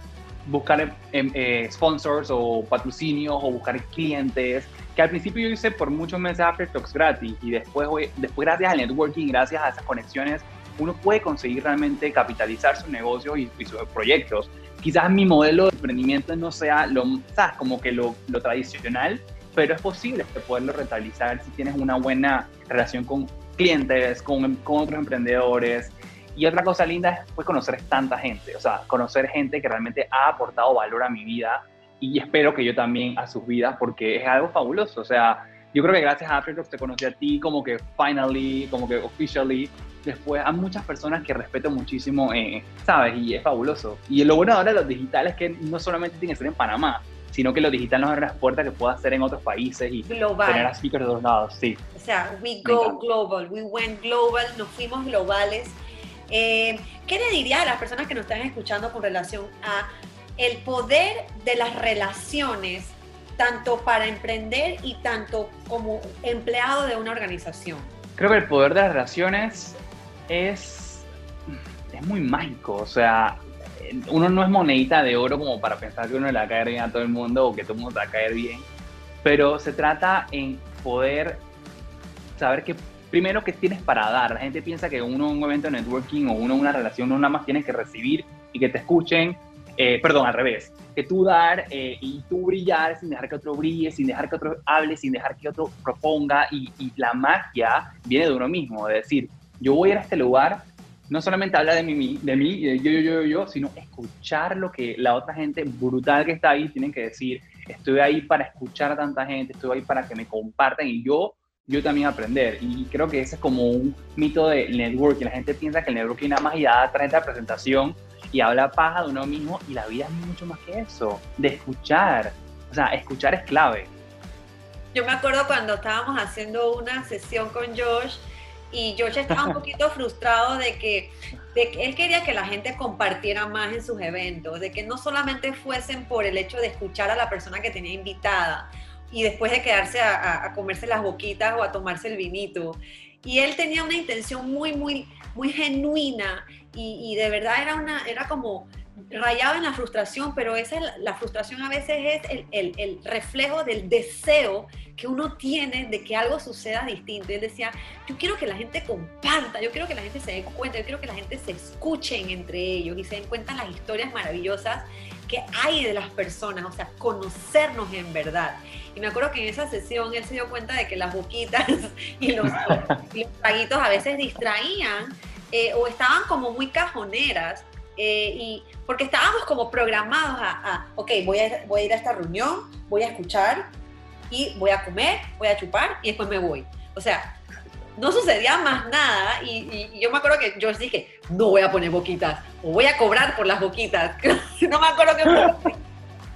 buscar em, eh, sponsors o patrocinios o buscar clientes que al principio yo hice por muchos meses After Talks gratis y después, después gracias al networking, gracias a esas conexiones, uno puede conseguir realmente capitalizar su negocio y, sus proyectos. Quizás mi modelo de emprendimiento no sea lo, ¿sabes? Como que lo, lo tradicional, pero es posible poderlo rentabilizar si tienes una buena relación con clientes, con, con otros emprendedores. Y otra cosa linda es pues, conocer tanta gente, o sea, conocer gente que realmente ha aportado valor a mi vida y espero que yo también a sus vidas porque es algo fabuloso. O sea, yo creo que gracias a Aftertalks te conocí a ti como que finally, como que officially. Después a muchas personas que respeto muchísimo, eh, ¿sabes? Y es fabuloso. Y lo bueno ahora de los digitales es que no solamente tiene que ser en Panamá, sino que lo digital nos abre las puertas que pueda hacer en otros países y global. tener a speakers de todos lados, sí. O sea, we go global, we went global, nos fuimos globales. Eh, ¿Qué le diría a las personas que nos están escuchando con relación a el poder de las relaciones, tanto para emprender y tanto como empleado de una organización? Creo que el poder de las relaciones es, es muy mágico, o sea, uno no es monedita de oro como para pensar que uno le va a caer bien a todo el mundo o que todo el mundo va a caer bien, pero se trata en poder saber que primero que tienes para dar. La gente piensa que uno en un evento de networking o uno una relación no nada más tienes que recibir y que te escuchen, eh, perdón, al revés, que tú dar eh, y tú brillar sin dejar que otro brille, sin dejar que otro hable, sin dejar que otro proponga y, la magia viene de uno mismo, de decir, yo voy a ir a este lugar no solamente habla de mí, de mí, yo, yo, yo, yo, sino escuchar lo que la otra gente brutal que está ahí tiene que decir. Estoy ahí para escuchar a tanta gente, estoy ahí para que me compartan y yo, yo también aprender. Y creo que ese es como un mito de networking. La gente piensa que el networking nada más ya da 30 presentación y habla paja de uno mismo y la vida es mucho más que eso, de escuchar. O sea, escuchar es clave. Yo me acuerdo cuando estábamos haciendo una sesión con Josh y Josh estaba un poquito frustrado de que, de que él quería que la gente compartiera más en sus eventos, de que no solamente fuesen por el hecho de escuchar a la persona que tenía invitada y después de quedarse a, comerse las boquitas o a tomarse el vinito. Y él tenía una intención muy, muy, muy genuina y, y de verdad era, una, era como rayado en la frustración, pero esa es la, frustración a veces es el, reflejo del deseo que uno tiene de que algo suceda distinto. Él decía, yo quiero que la gente comparta, yo quiero que la gente se dé cuenta, yo quiero que la gente se escuchen entre ellos y se den cuenta las historias maravillosas que hay de las personas, o sea, conocernos en verdad. Y me acuerdo que en esa sesión él se dio cuenta de que las boquitas y los, y los traguitos a veces distraían eh, o estaban como muy cajoneras. Eh, y porque estábamos como programados a, a ok, voy a, voy a ir a esta reunión, voy a escuchar y voy a comer, voy a chupar y después me voy. O sea, no sucedía más nada y, y, yo me acuerdo que yo dije, no voy a poner boquitas o voy a cobrar por las boquitas. no me acuerdo qué fue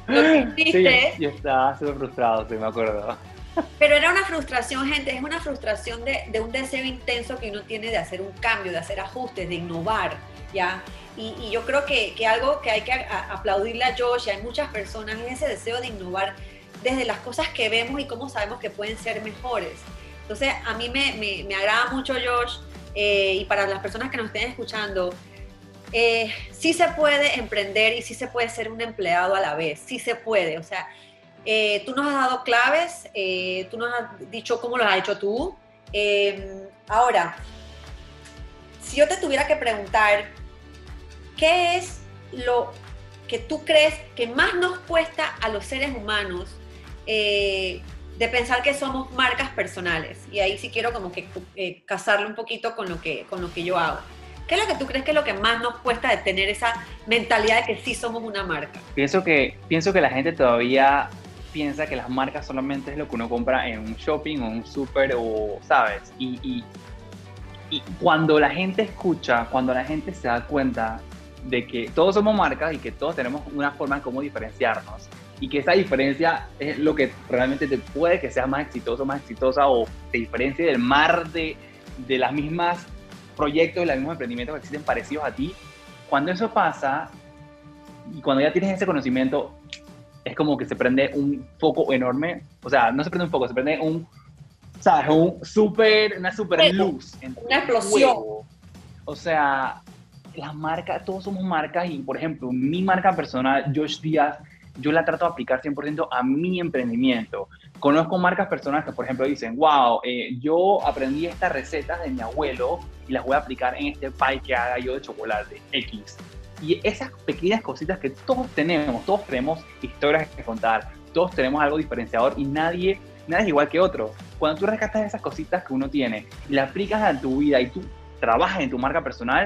lo que hiciste. Sí, yo estaba súper frustrado, sí, me acuerdo. Pero era una frustración, gente, es una frustración de, de, un deseo intenso que uno tiene de hacer un cambio, de hacer ajustes, de innovar, ¿ya? Y, y yo creo que, que, algo que hay que aplaudirle a Josh y hay muchas personas es ese deseo de innovar desde las cosas que vemos y cómo sabemos que pueden ser mejores. Entonces, a mí me, me, agrada mucho Josh eh, y para las personas que nos estén escuchando, eh, sí se puede emprender y sí se puede ser un empleado a la vez, sí se puede, o sea, eh, tú nos has dado claves, tú nos has dicho cómo lo has hecho tú. Eh, ahora, si yo te tuviera que preguntar, ¿qué es lo que tú crees que más nos cuesta a los seres humanos de pensar que somos marcas personales? Y ahí sí quiero como que casarlo un poquito con lo, que, con lo que yo hago. ¿Qué es lo que tú crees que es lo que más nos cuesta de tener esa mentalidad de que sí somos una marca? Pienso que, pienso que la gente todavía piensa que las marcas solamente es lo que uno compra en un shopping o un súper o, ¿sabes? Y, y, cuando la gente escucha, cuando la gente se da cuenta de que todos somos marcas y que todos tenemos una forma en cómo diferenciarnos y que esa diferencia es lo que realmente te puede que seas más exitoso, más exitosa o te diferencie del mar de, de las mismas proyectos y los mismos emprendimientos que existen parecidos a ti, cuando eso pasa y cuando ya tienes ese conocimiento, es como que se prende un foco enorme, o sea, no se prende un foco, se prende un, ¿sabes? Un super, una super luz. Una explosión. O sea, las marcas, todos somos marcas y, por ejemplo, mi marca personal, Josh Díaz, yo la trato de aplicar 100% a mi emprendimiento. Conozco marcas personales que, por ejemplo, dicen, wow, eh, yo aprendí estas recetas de mi abuelo y las voy a aplicar en este pie que haga yo de chocolate X. Y esas pequeñas cositas que todos tenemos, todos tenemos historias que contar, todos tenemos algo diferenciador y nadie, nadie es igual que otro. Cuando tú rescatas esas cositas que uno tiene y las aplicas a tu vida y tú trabajas en tu marca personal,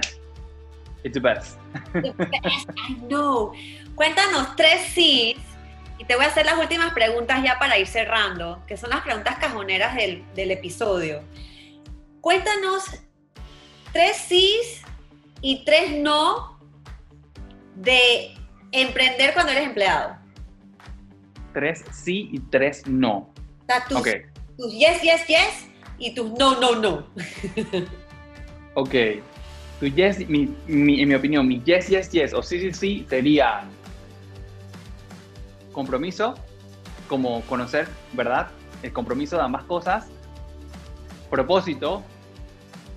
it's the best. The best, I know. Cuéntanos tres sí y te voy a hacer las últimas preguntas ya para ir cerrando, que son las preguntas cajoneras del, del episodio. Cuéntanos tres sí y tres no de emprender cuando eres empleado? Tres sí y tres no. O sea, tus, tus yes, yes, yes y tus no, no, no. ok. Tu yes, mi, mi, en mi opinión, mi yes, yes, yes o sí, sí, sí sería compromiso, como conocer, ¿verdad? El compromiso de ambas cosas. Propósito.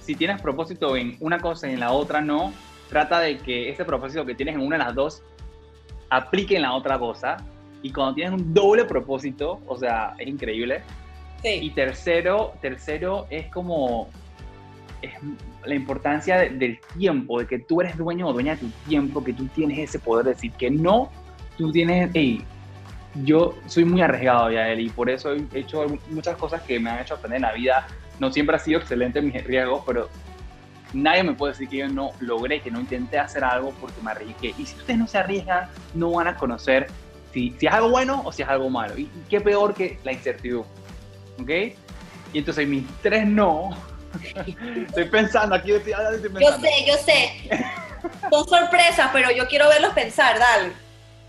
Si tienes propósito en una cosa y en la otra no, trata de que ese propósito que tienes en una de las dos aplique en la otra cosa. Y cuando tienes un doble propósito, o sea, es increíble. Sí. Y tercero, tercero es como es la importancia de, del tiempo, de que tú eres dueño o dueña de tu tiempo, que tú tienes ese poder de decir que no, tú tienes, hey, yo soy muy arriesgado ya él y por eso he hecho muchas cosas que me han hecho aprender en la vida. No siempre ha sido excelente en mis riesgos, pero nadie me puede decir que yo no logré, que no intenté hacer algo porque me arriesgué. Y si ustedes no se arriesgan, no van a conocer si, si es algo bueno o si es algo malo. Y, qué peor que la incertidumbre. ¿Ok? Y entonces mis tres no. estoy pensando, aquí estoy, estoy pensando. Yo sé, yo sé. Son sorpresas, pero yo quiero verlos pensar, dale.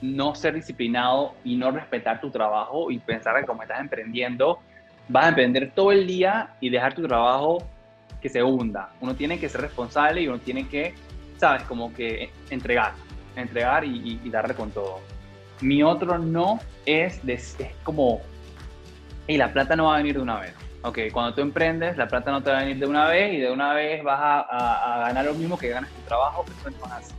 No ser disciplinado y no respetar tu trabajo y pensar que como estás emprendiendo, vas a emprender todo el día y dejar tu trabajo que se hunda. Uno tiene que ser responsable y uno tiene que, ¿sabes? Como que entregar, entregar y, darle con todo. Mi otro no es, es como, y la plata no va a venir de una vez. Ok, cuando tú emprendes, la plata no te va a venir de una vez y de una vez vas a, ganar lo mismo que ganas tu trabajo, pero eso no así.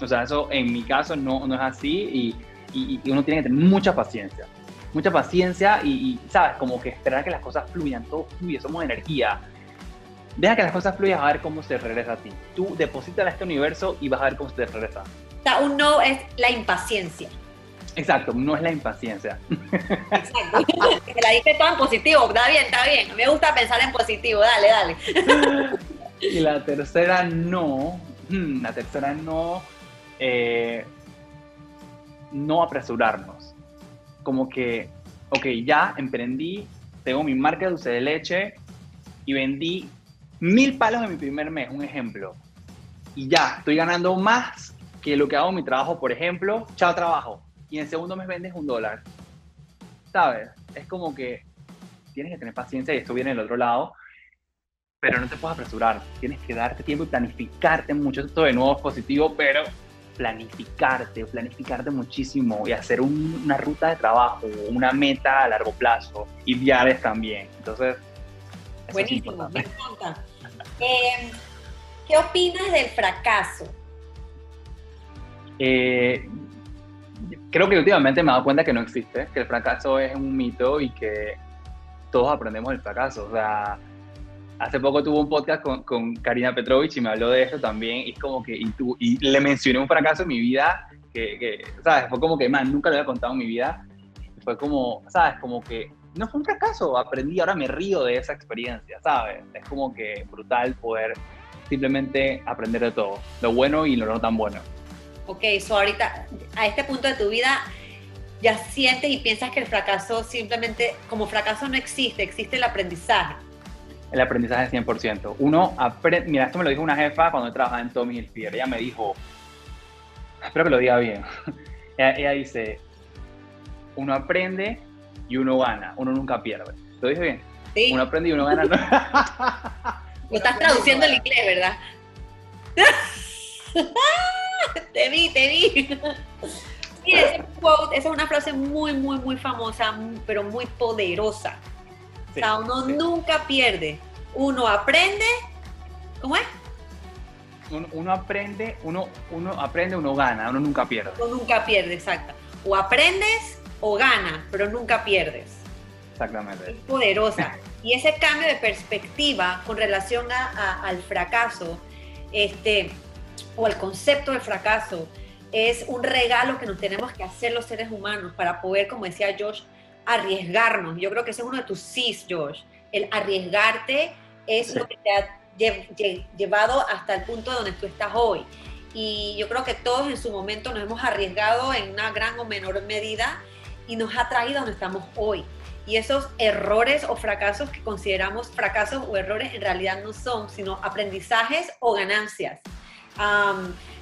O sea, eso en mi caso no, no es así y, y, uno tiene que tener mucha paciencia. Mucha paciencia y, ¿sabes? Como que esperar que las cosas fluyan, todo fluye, somos energía. Deja que las cosas fluyan a ver cómo se regresa a ti. Tú deposítala a este universo y vas a ver cómo se te regresa. O sea, un no es la impaciencia. Exacto, no es la impaciencia. Exacto. la dije todo en positivo, está bien, está bien. Me gusta pensar en positivo, dale, dale. Y la tercera no, hmm, la tercera no, eh, no apresurarnos. Como que, ok, ya emprendí, tengo mi marca de dulce de leche y vendí mil palos en mi primer mes, un ejemplo. Y ya, estoy ganando más que lo que hago en mi trabajo, por ejemplo, chao trabajo. Y en segundo mes vendes un dólar. ¿Sabes? Es como que tienes que tener paciencia y esto viene del otro lado pero no te puedes apresurar. Tienes que darte tiempo y planificarte mucho. Esto de nuevo es positivo, pero planificarte, planificarte muchísimo y hacer una ruta de trabajo, una meta a largo plazo y viajes también. Entonces, buenísimo, me encanta. Em, ¿Qué opinas del fracaso? Eh, creo que últimamente me he dado cuenta que no existe, que el fracaso es un mito y que todos aprendemos del fracaso. O sea, hace poco tuve un podcast con, con, Karina Petrovich y me habló de eso también. Y es como que, y, y le mencioné un fracaso en mi vida que, que, ¿sabes? Fue como que, man, nunca lo había contado en mi vida. Fue como, ¿sabes? Como que no fue un fracaso, aprendí, ahora me río de esa experiencia, ¿sabes? Es como que brutal poder simplemente aprender de todo, lo bueno y lo no tan bueno. Ok, so ahorita, a este punto de tu vida, ya sientes y piensas que el fracaso simplemente, como fracaso no existe, existe el aprendizaje el aprendizaje 100%. Uno aprende, mira, esto me lo dijo una jefa cuando trabajaba en Tommy Hilfiger. Ella me dijo, espero que lo diga bien. ella, dice, uno aprende y uno gana, uno nunca pierde. ¿Lo dije bien? Sí. Uno aprende y uno gana. lo estás traduciendo el inglés, ¿verdad? te vi, te vi. Sí, ese quote, esa es una frase muy, muy, muy famosa, pero muy poderosa. O sea, uno nunca pierde. Uno aprende. ¿Cómo es? Uno, aprende, uno, uno aprende, uno gana, uno nunca pierde. Uno nunca pierde, exacto. O aprendes o ganas, pero nunca pierdes. Exactamente. Es poderosa. y ese cambio de perspectiva con relación al fracaso, este, o al concepto del fracaso, es un regalo que nos tenemos que hacer los seres humanos para poder, como decía Josh, arriesgarnos. Yo creo que ese es uno de tus sís, Josh. El arriesgarte es lo que te ha llevado hasta el punto donde tú estás hoy. Y yo creo que todos en su momento nos hemos arriesgado en una gran o menor medida y nos ha traído a donde estamos hoy. Y esos errores o fracasos que consideramos fracasos o errores en realidad no son, sino aprendizajes o ganancias.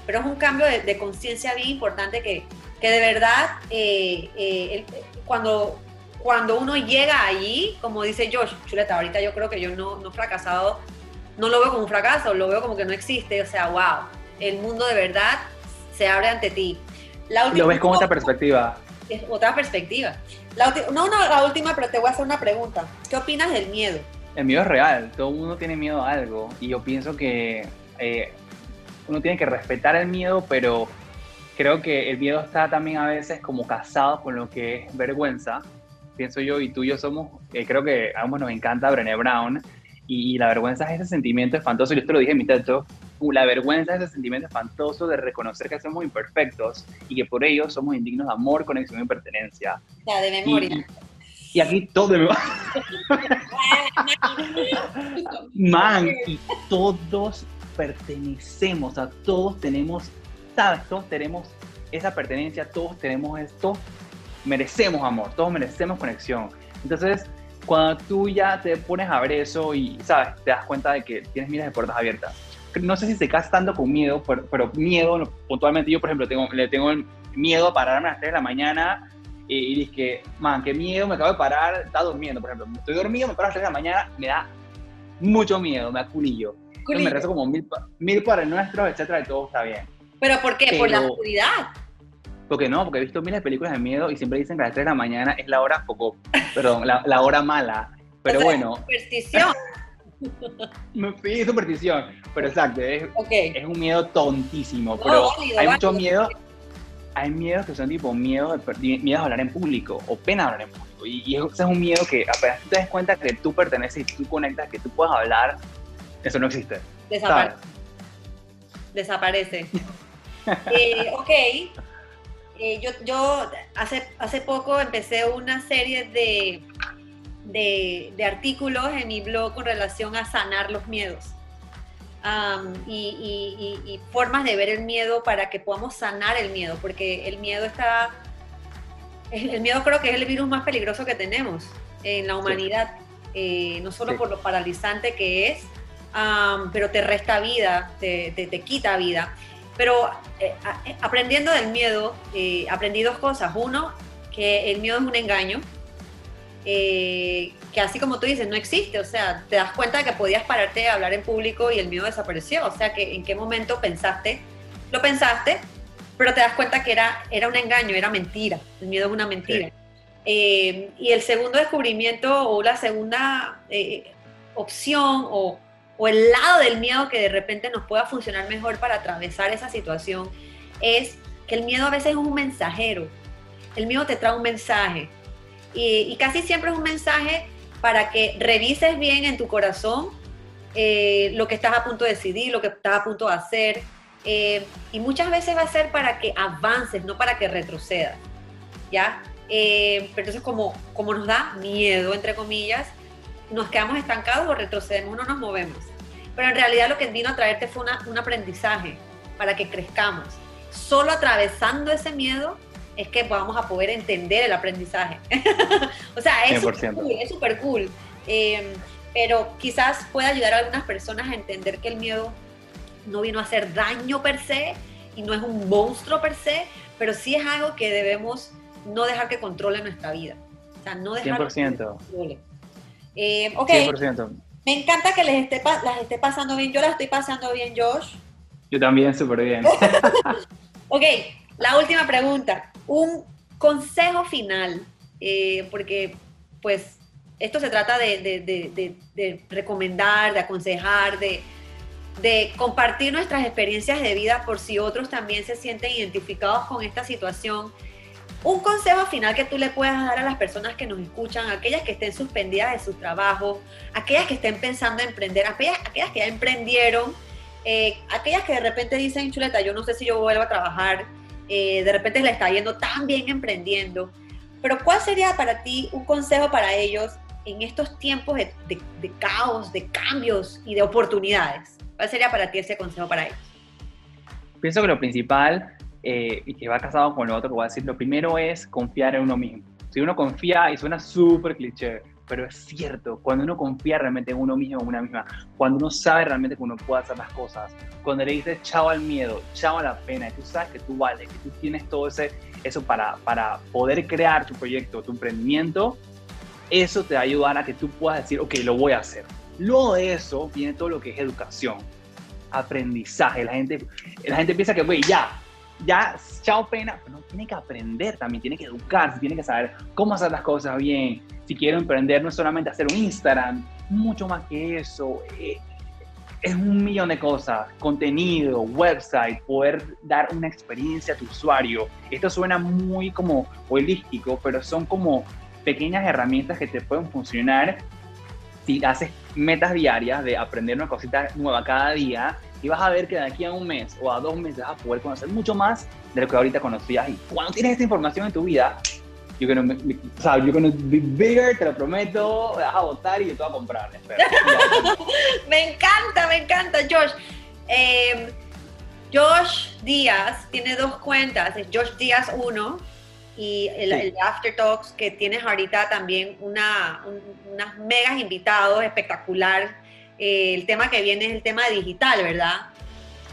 pero es un cambio de, conciencia bien importante que, que de verdad eh, eh, cuando cuando uno llega allí, como dice Josh, chuleta, ahorita yo creo que yo no, no he fracasado, no lo veo como un fracaso, lo veo como que no existe, o sea, wow, el mundo de verdad se abre ante ti. lo ves con otra perspectiva. Es otra perspectiva. no, no, la última, pero te voy a hacer una pregunta. ¿Qué opinas del miedo? El miedo es real, todo el mundo tiene miedo a algo y yo pienso que eh, uno tiene que respetar el miedo, pero creo que el miedo está también a veces como casado con lo que es vergüenza pienso yo, y tú y yo somos, eh, creo que a ambos nos encanta Brené Brown, y, la vergüenza es ese sentimiento espantoso, yo te lo dije en mi texto, la vergüenza es ese sentimiento espantoso de reconocer que somos imperfectos y que por ello somos indignos de amor, conexión y pertenencia. Ya, de memoria. Y, aquí todo Man, y todos pertenecemos, a todos tenemos, sabes, todos tenemos esa pertenencia, todos tenemos esto, merecemos amor, todos merecemos conexión. Entonces, cuando tú ya te pones a ver eso y, ¿sabes? Te das cuenta de que tienes miles de puertas abiertas. No sé si te casas tanto con miedo, pero, miedo, puntualmente yo, por ejemplo, tengo, le tengo miedo a pararme a las 3 de la mañana y, y que, man, qué miedo, me acabo de parar, está durmiendo, por ejemplo. Estoy dormido, me paro a las 3 de la mañana, me da mucho miedo, me da culillo. me rezo como mil, mil para el nuestro, etcétera, y todo está bien. ¿Pero por qué? ¿Por la oscuridad? Porque no, porque he visto miles de películas de miedo y siempre dicen que a las 3 de la mañana es la hora poco, perdón, la, hora mala. Pero bueno. Superstición. Sí, superstición. Pero exacto, es, okay. es un miedo tontísimo. Pero hay muchos miedos. Hay miedos que son tipo miedo de, miedo a hablar en público o pena de hablar en público. Y, ese es un miedo que apenas tú te das cuenta que tú perteneces y tú conectas, que tú puedas hablar, eso no existe. Desaparece. Desaparece. eh, ok. Eh, yo yo hace, hace poco empecé una serie de de, artículos en mi blog con relación a sanar los miedos. y, formas de ver el miedo para que podamos sanar el miedo, porque el miedo está, el miedo creo que es el virus más peligroso que tenemos en la humanidad, eh, no solo por lo paralizante que es, pero te resta vida, te, te, quita vida. Pero eh, eh, aprendiendo del miedo, aprendí dos cosas. Uno, que el miedo es un engaño, eh, que así como tú dices, no existe, o sea, te das cuenta de que podías pararte a hablar en público y el miedo desapareció, o sea, que en qué momento pensaste, lo pensaste, pero te das cuenta que era, era un engaño, era mentira, el miedo es una mentira. Eh, y el segundo descubrimiento o la segunda eh, opción o, o el lado del miedo que de repente nos pueda funcionar mejor para atravesar esa situación es que el miedo a veces es un mensajero, el miedo te trae un mensaje, y, casi siempre es un mensaje para que revises bien en tu corazón eh, lo que estás a punto de decidir, lo que estás a punto de hacer. Eh, y muchas veces va a ser para que avances, no para que retrocedas. ¿Ya? Eh, pero entonces como, como nos da miedo, entre comillas, nos quedamos estancados o retrocedemos, no nos movemos. Pero en realidad lo que vino a traerte fue un aprendizaje para que crezcamos. Solo atravesando ese miedo es que vamos a poder entender el aprendizaje. o sea, es súper cool, em, pero quizás pueda ayudar a algunas personas a entender que el miedo no vino a hacer daño per se y no es un monstruo per se, pero sí es algo que debemos no dejar que controle nuestra vida. O sea, no dejar 100%. que controle. Eh, ok. 100%. Me encanta que les esté, las esté pasando bien. Yo las estoy pasando bien, Josh. Yo también, súper bien. ok, la última pregunta un consejo final, eh, porque pues esto se trata de, recomendar, de aconsejar, de, compartir nuestras experiencias de vida por si otros también se sienten identificados con esta situación. Un consejo final que tú le puedas dar a las personas que nos escuchan, aquellas que estén suspendidas de su trabajo, aquellas que estén pensando en emprender, aquellas, que ya emprendieron, eh, aquellas que de repente dicen, chuleta, yo no sé si yo vuelvo a trabajar, eh, de repente le está yendo tan bien emprendiendo. Pero ¿cuál sería para ti un consejo para ellos en estos tiempos de, caos, de cambios y de oportunidades? ¿Cuál sería para ti ese consejo para ellos? Pienso que lo principal, eh, y que va casado con lo otro que voy a decir, lo primero es confiar en uno mismo. Si uno confía, y suena súper cliché, pero es cierto, cuando uno confía realmente en uno mismo, en una misma, cuando uno sabe realmente que uno puede hacer las cosas, cuando le dices chao al miedo, chao a la pena, y tú sabes que tú vales, que tú tienes todo ese, eso para, para poder crear tu proyecto, tu emprendimiento, eso te va a ayudar a que tú puedas decir, ok, lo voy a hacer. Luego de eso viene todo lo que es educación, aprendizaje. La gente, la gente piensa que, güey, ya, ya, chao pena, pero tiene que aprender también, tiene que educarse, tiene que saber cómo hacer las cosas bien, si quiero emprender no es solamente hacer un Instagram, mucho más que eso. Eh, es un millón de cosas, contenido, website, poder dar una experiencia a tu usuario. Esto suena muy como holístico, pero son como pequeñas herramientas que te pueden funcionar si haces metas diarias de aprender una cosita nueva cada día y vas a ver que de aquí a un mes o a dos meses vas a poder conocer mucho más de lo que ahorita conocías. Y cuando tienes esta información en tu vida, you're gonna, o sea, you're gonna be bigger, te lo prometo, vas a votar y yo te voy a comprar. me encanta, me encanta, Josh. Em, Josh Díaz tiene dos cuentas, es Josh Díaz 1 y el, After Talks que tienes ahorita también una, unas megas invitados espectacular. Eh, el tema que viene es el tema digital, ¿verdad?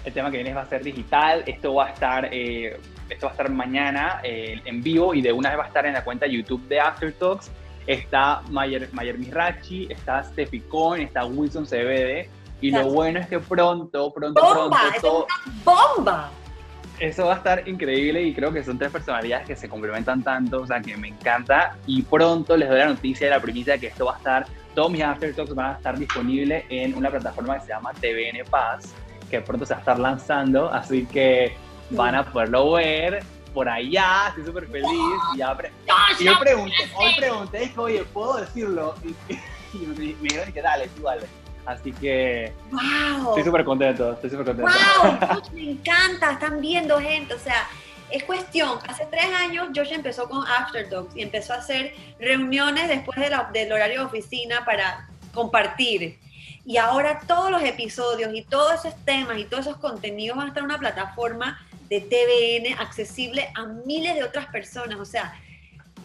El tema que viene va a ser digital. Esto va a estar eh, esto va a estar mañana eh, en vivo y de una vez va a estar en la cuenta YouTube de After Talks. Está Mayer, Mayer Mirachi, está Steffi Cohen, está Wilson CBD. Y lo bueno es que pronto, pronto, ¡Bomba! pronto. ¡Es una bomba! Eso va a estar increíble y creo que son tres personalidades que se complementan tanto, o sea, que me encanta. Y pronto les doy la noticia de la primicia de que esto va a estar todos mis After Talks van a estar disponibles en una plataforma que se llama TVN Paz, que pronto se va a estar lanzando, así que van a poderlo ver por allá, estoy súper feliz. Y, y yo pregunté, hoy pregunté, oye, ¿puedo decirlo? Y, me, dijeron que dale, tú dale. Así que wow. estoy súper contento, estoy súper contento. ¡Wow! me encanta, están viendo gente, o sea, es cuestión, hace tres años Josh empezó con After Dogs y empezó a hacer reuniones después de del horario de oficina para compartir. Y ahora todos los episodios y todos esos temas y todos esos contenidos van a estar en una plataforma de TVN accesible a miles de otras personas. O sea,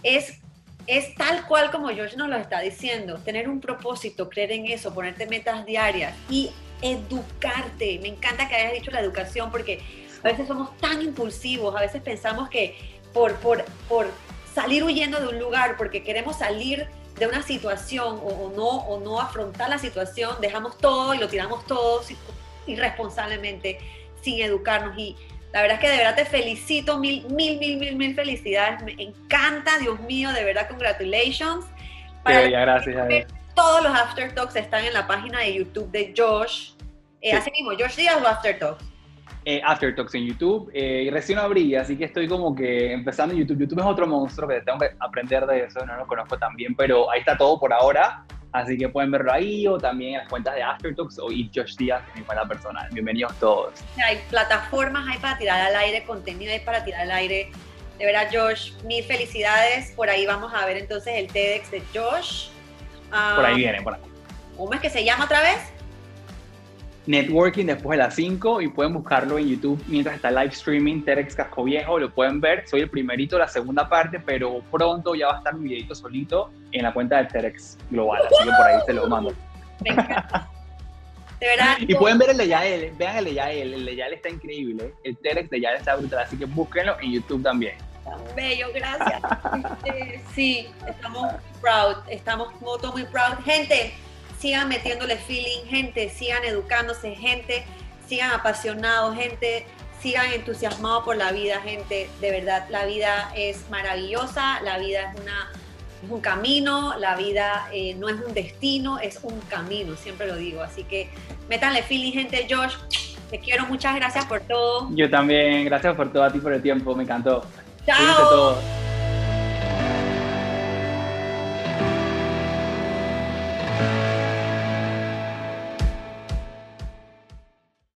es, es tal cual como George nos lo está diciendo, tener un propósito, creer en eso, ponerte metas diarias y educarte. Me encanta que hayas dicho la educación porque a veces somos tan impulsivos, a veces pensamos que por, por, por salir huyendo de un lugar, porque queremos salir de una situación o, no, o no afrontar la situación, dejamos todo y lo tiramos todo irresponsablemente sin educarnos. Y la verdad es que de verdad te felicito, mil, mil, mil, mil, mil felicidades. Me encanta, Dios mío, de verdad, congratulations. Para bella, gracias. Todos los After Talks están en la página de YouTube de Josh. Eh, Así mismo, Josh Díaz o After Talks. Eh, After Talks en YouTube eh, y recién abrí, así que estoy como que empezando en YouTube. YouTube es otro monstruo que tengo que aprender de eso, no lo conozco tan bien, pero ahí está todo por ahora. Así que pueden verlo ahí o también en las cuentas de Aftertalks o y Josh Díaz mi cuenta personal. Bienvenidos todos. Hay plataformas, hay para tirar al aire, contenido hay para tirar al aire. De verdad, Josh, mil felicidades. Por ahí vamos a ver entonces el TEDx de Josh. por ahí viene, por ahí. ¿Cómo es que se llama otra vez? Networking después de las 5 y pueden buscarlo en YouTube mientras está live streaming TEDx Casco Viejo, lo pueden ver. Soy el primerito de la segunda parte, pero pronto ya va a estar un videito solito en la cuenta de TEDx Global, así que por ahí se lo mando. De verdad. Y pueden ver el de Yael, vean el de Yael, el de Yael está increíble, el TEDx de Yael está brutal, así que búsquenlo en YouTube también. Bello, gracias. Este, sí, estamos proud, estamos muy, muy proud. Gente, sigan metiéndole feeling, gente, sigan educándose, gente, sigan apasionados, gente, sigan entusiasmados por la vida, gente. De verdad, la vida es maravillosa, la vida es, una, un camino, la vida eh, no es un destino, es un camino, siempre lo digo. Así que métanle feeling, gente. Josh, te quiero, muchas gracias por todo. Yo también, gracias por todo a ti por el tiempo, me encantó. Chao.